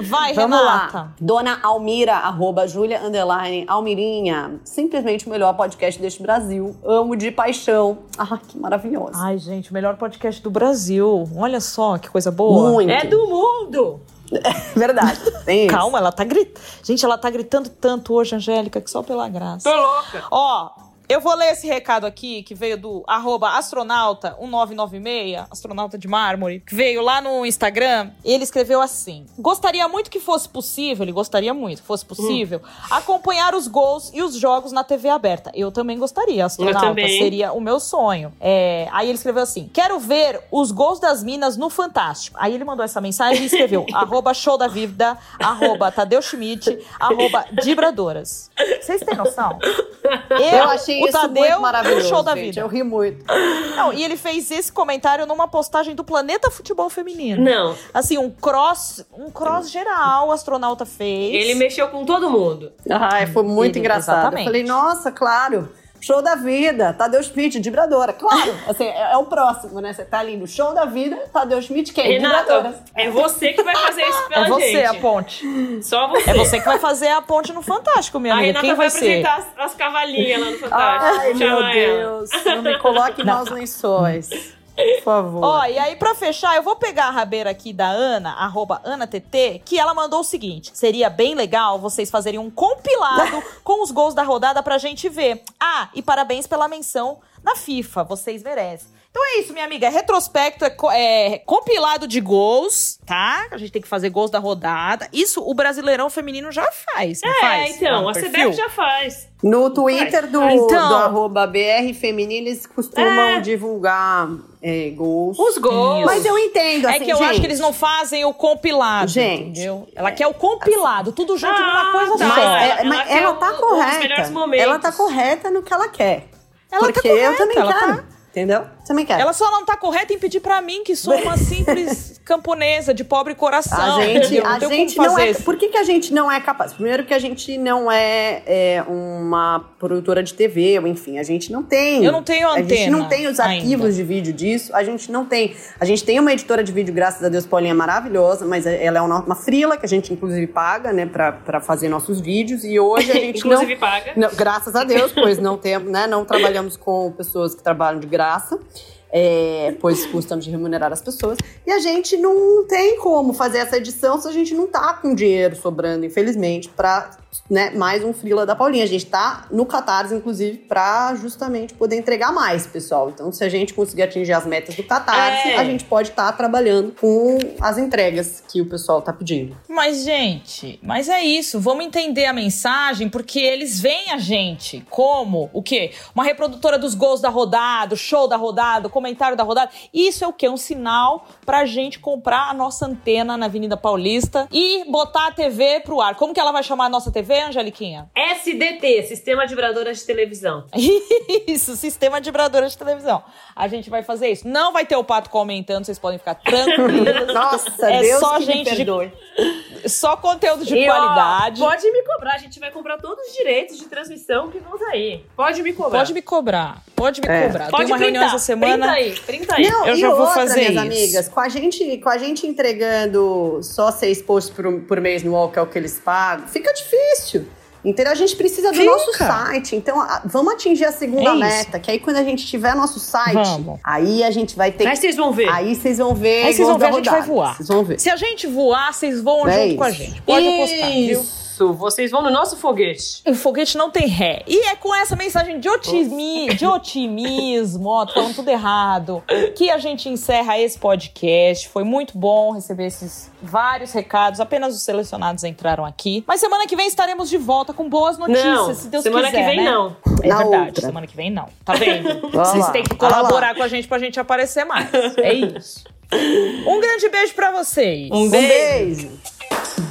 Vai, Vamos Renata. Lá. Dona Almira, arroba Julia, underline, Almirinha. Simplesmente o melhor podcast deste Brasil. Amo de paixão. Ai, que maravilhosa. Ai, gente, o melhor podcast do Brasil. Olha só, que coisa boa. Muito. É do mundo. É verdade. Tem Calma, ela tá gritando. Gente, ela tá gritando tanto hoje, Angélica, que só pela graça. Tô louca. Ó, eu vou ler esse recado aqui, que veio do arroba astronauta 1996, astronauta de mármore, que veio lá no Instagram. Ele escreveu assim: Gostaria muito que fosse possível, ele gostaria muito que fosse possível, hum. acompanhar os gols e os jogos na TV aberta. Eu também gostaria, astronauta. Também. Seria o meu sonho. É, aí ele escreveu assim: Quero ver os gols das minas no Fantástico. Aí ele mandou essa mensagem e escreveu: arroba show da vida, arroba Tadeu Schmidt, arroba Dibradoras. Vocês têm noção? Eu, eu achei o isso Tadeu, muito maravilhoso. show da gente, vida. Eu ri muito. Não, e ele fez esse comentário numa postagem do Planeta Futebol Feminino. Não. Assim, um cross, um cross geral o astronauta fez. Ele mexeu com todo mundo. Ai, foi muito ele, engraçado. Exatamente. Eu falei, nossa, claro. Show da vida, Tadeu Schmidt, vibradora. Claro, assim, é, é, o próximo, né? Você tá ali no show da vida, Tadeu Schmidt, quem? Renata, é você que vai fazer isso pela gente. É você gente. a ponte. Só você. É você que vai fazer a ponte no Fantástico, minha amiga. Quem vai, vai apresentar as, as, cavalinhas lá no Fantástico. Ai, meu Deus. Não me coloque maus lençóis. Por favor. Ó, e aí pra fechar, eu vou pegar a rabeira aqui da Ana, arroba AnaTT, que ela mandou o seguinte: seria bem legal vocês fazerem um compilado com os gols da rodada pra gente ver. Ah, e parabéns pela menção na FIFA, vocês merecem. Então é isso, minha amiga. É retrospecto, é, é, compilado de gols, tá? A gente tem que fazer gols da rodada. Isso o Brasileirão Feminino já faz, não é, faz? então, a CBF já faz. No Twitter do, então, do arroba BR Feminino, eles costumam é. divulgar é, gols. Os gols. Mas eu entendo, assim, É que eu gente, acho que eles não fazem o compilado, gente, entendeu? Ela quer o compilado, tudo junto ah, numa coisa tá. só. Mas, é, mas ela, ela tá o, correta. Ela tá correta no que ela quer. Ela Porque tá correta, eu também ela quero. Tá... Entendeu? Também quero. Ela só não tá correta em pedir para mim, que sou uma simples camponesa de pobre coração. A gente, não a gente não é. Por que, que a gente não é capaz? Primeiro que a gente não é, é, uma produtora de TV, ou enfim, a gente não tem. Eu não tenho antena. A gente não tem os arquivos ainda. de vídeo disso. A gente não tem. A gente tem uma editora de vídeo, graças a Deus, Paulinha maravilhosa, mas ela é uma, uma frila que a gente inclusive paga, né, pra, pra fazer nossos vídeos. E hoje a gente inclusive não, paga. Não, graças a Deus, pois não temos, né? Não trabalhamos com pessoas que trabalham de graça é, pois custamos de remunerar as pessoas. E a gente não tem como fazer essa edição se a gente não tá com dinheiro sobrando, infelizmente, para né, mais um frila da Paulinha. A gente tá no Catarse, inclusive, para justamente poder entregar mais, pessoal. Então, se a gente conseguir atingir as metas do Catarse, É. a gente pode estar trabalhando com as entregas que o pessoal tá pedindo. Mas, gente, mas é isso. Vamos entender a mensagem, porque eles veem a gente como o quê? Uma reprodutora dos gols da rodada, o show da rodada, o comentário da rodada. Isso é o quê? Um sinal pra gente comprar a nossa antena na Avenida Paulista e botar a TV pro ar. Como que ela vai chamar a nossa TV? TV, Angeliquinha? SDT, Sistema de Vibradoras de Televisão. Isso, Sistema de Vibradoras de Televisão. A gente vai fazer isso. Não vai ter o Pato comentando, vocês podem ficar tranquilos. Nossa, é Deus só que gente. De, só conteúdo de e, qualidade. Ó, pode me cobrar, a gente vai comprar todos os direitos de transmissão que vão sair. Pode me cobrar. Pode me cobrar. Pode me é. cobrar. Pode Tem uma printar, reunião essa semana. Printa aí, printa aí. Não, eu já outra, vou fazer minhas isso. amigas, com a gente, com a gente entregando só seis posts por, por mês no UOL, que é o que eles pagam, fica difícil. Então a gente precisa do Fica. nosso site. Então vamos atingir a segunda é meta, que aí quando a gente tiver nosso site, vamos. aí a gente vai ter. Aí vocês vão ver. Aí vocês vão ver. Aí vocês vão ver, a gente vai voar. Vocês vão ver. Se a gente voar, vocês voam é junto isso. com a gente. Pode isso. apostar, viu? Isso, vocês vão no nosso foguete. O foguete não tem ré. E é com essa mensagem de, otimi, de otimismo, ó, tô falando tudo errado, que a gente encerra esse podcast. Foi muito bom receber esses vários recados. Apenas os selecionados entraram aqui. Mas semana que vem estaremos de volta com boas notícias, não, se Deus semana quiser. Semana que vem né? não. É Na verdade, outra. semana que vem não. Tá vendo? Vocês têm que colaborar com a gente pra gente aparecer mais. É isso. Um grande beijo para vocês. Um beijo. Um beijo.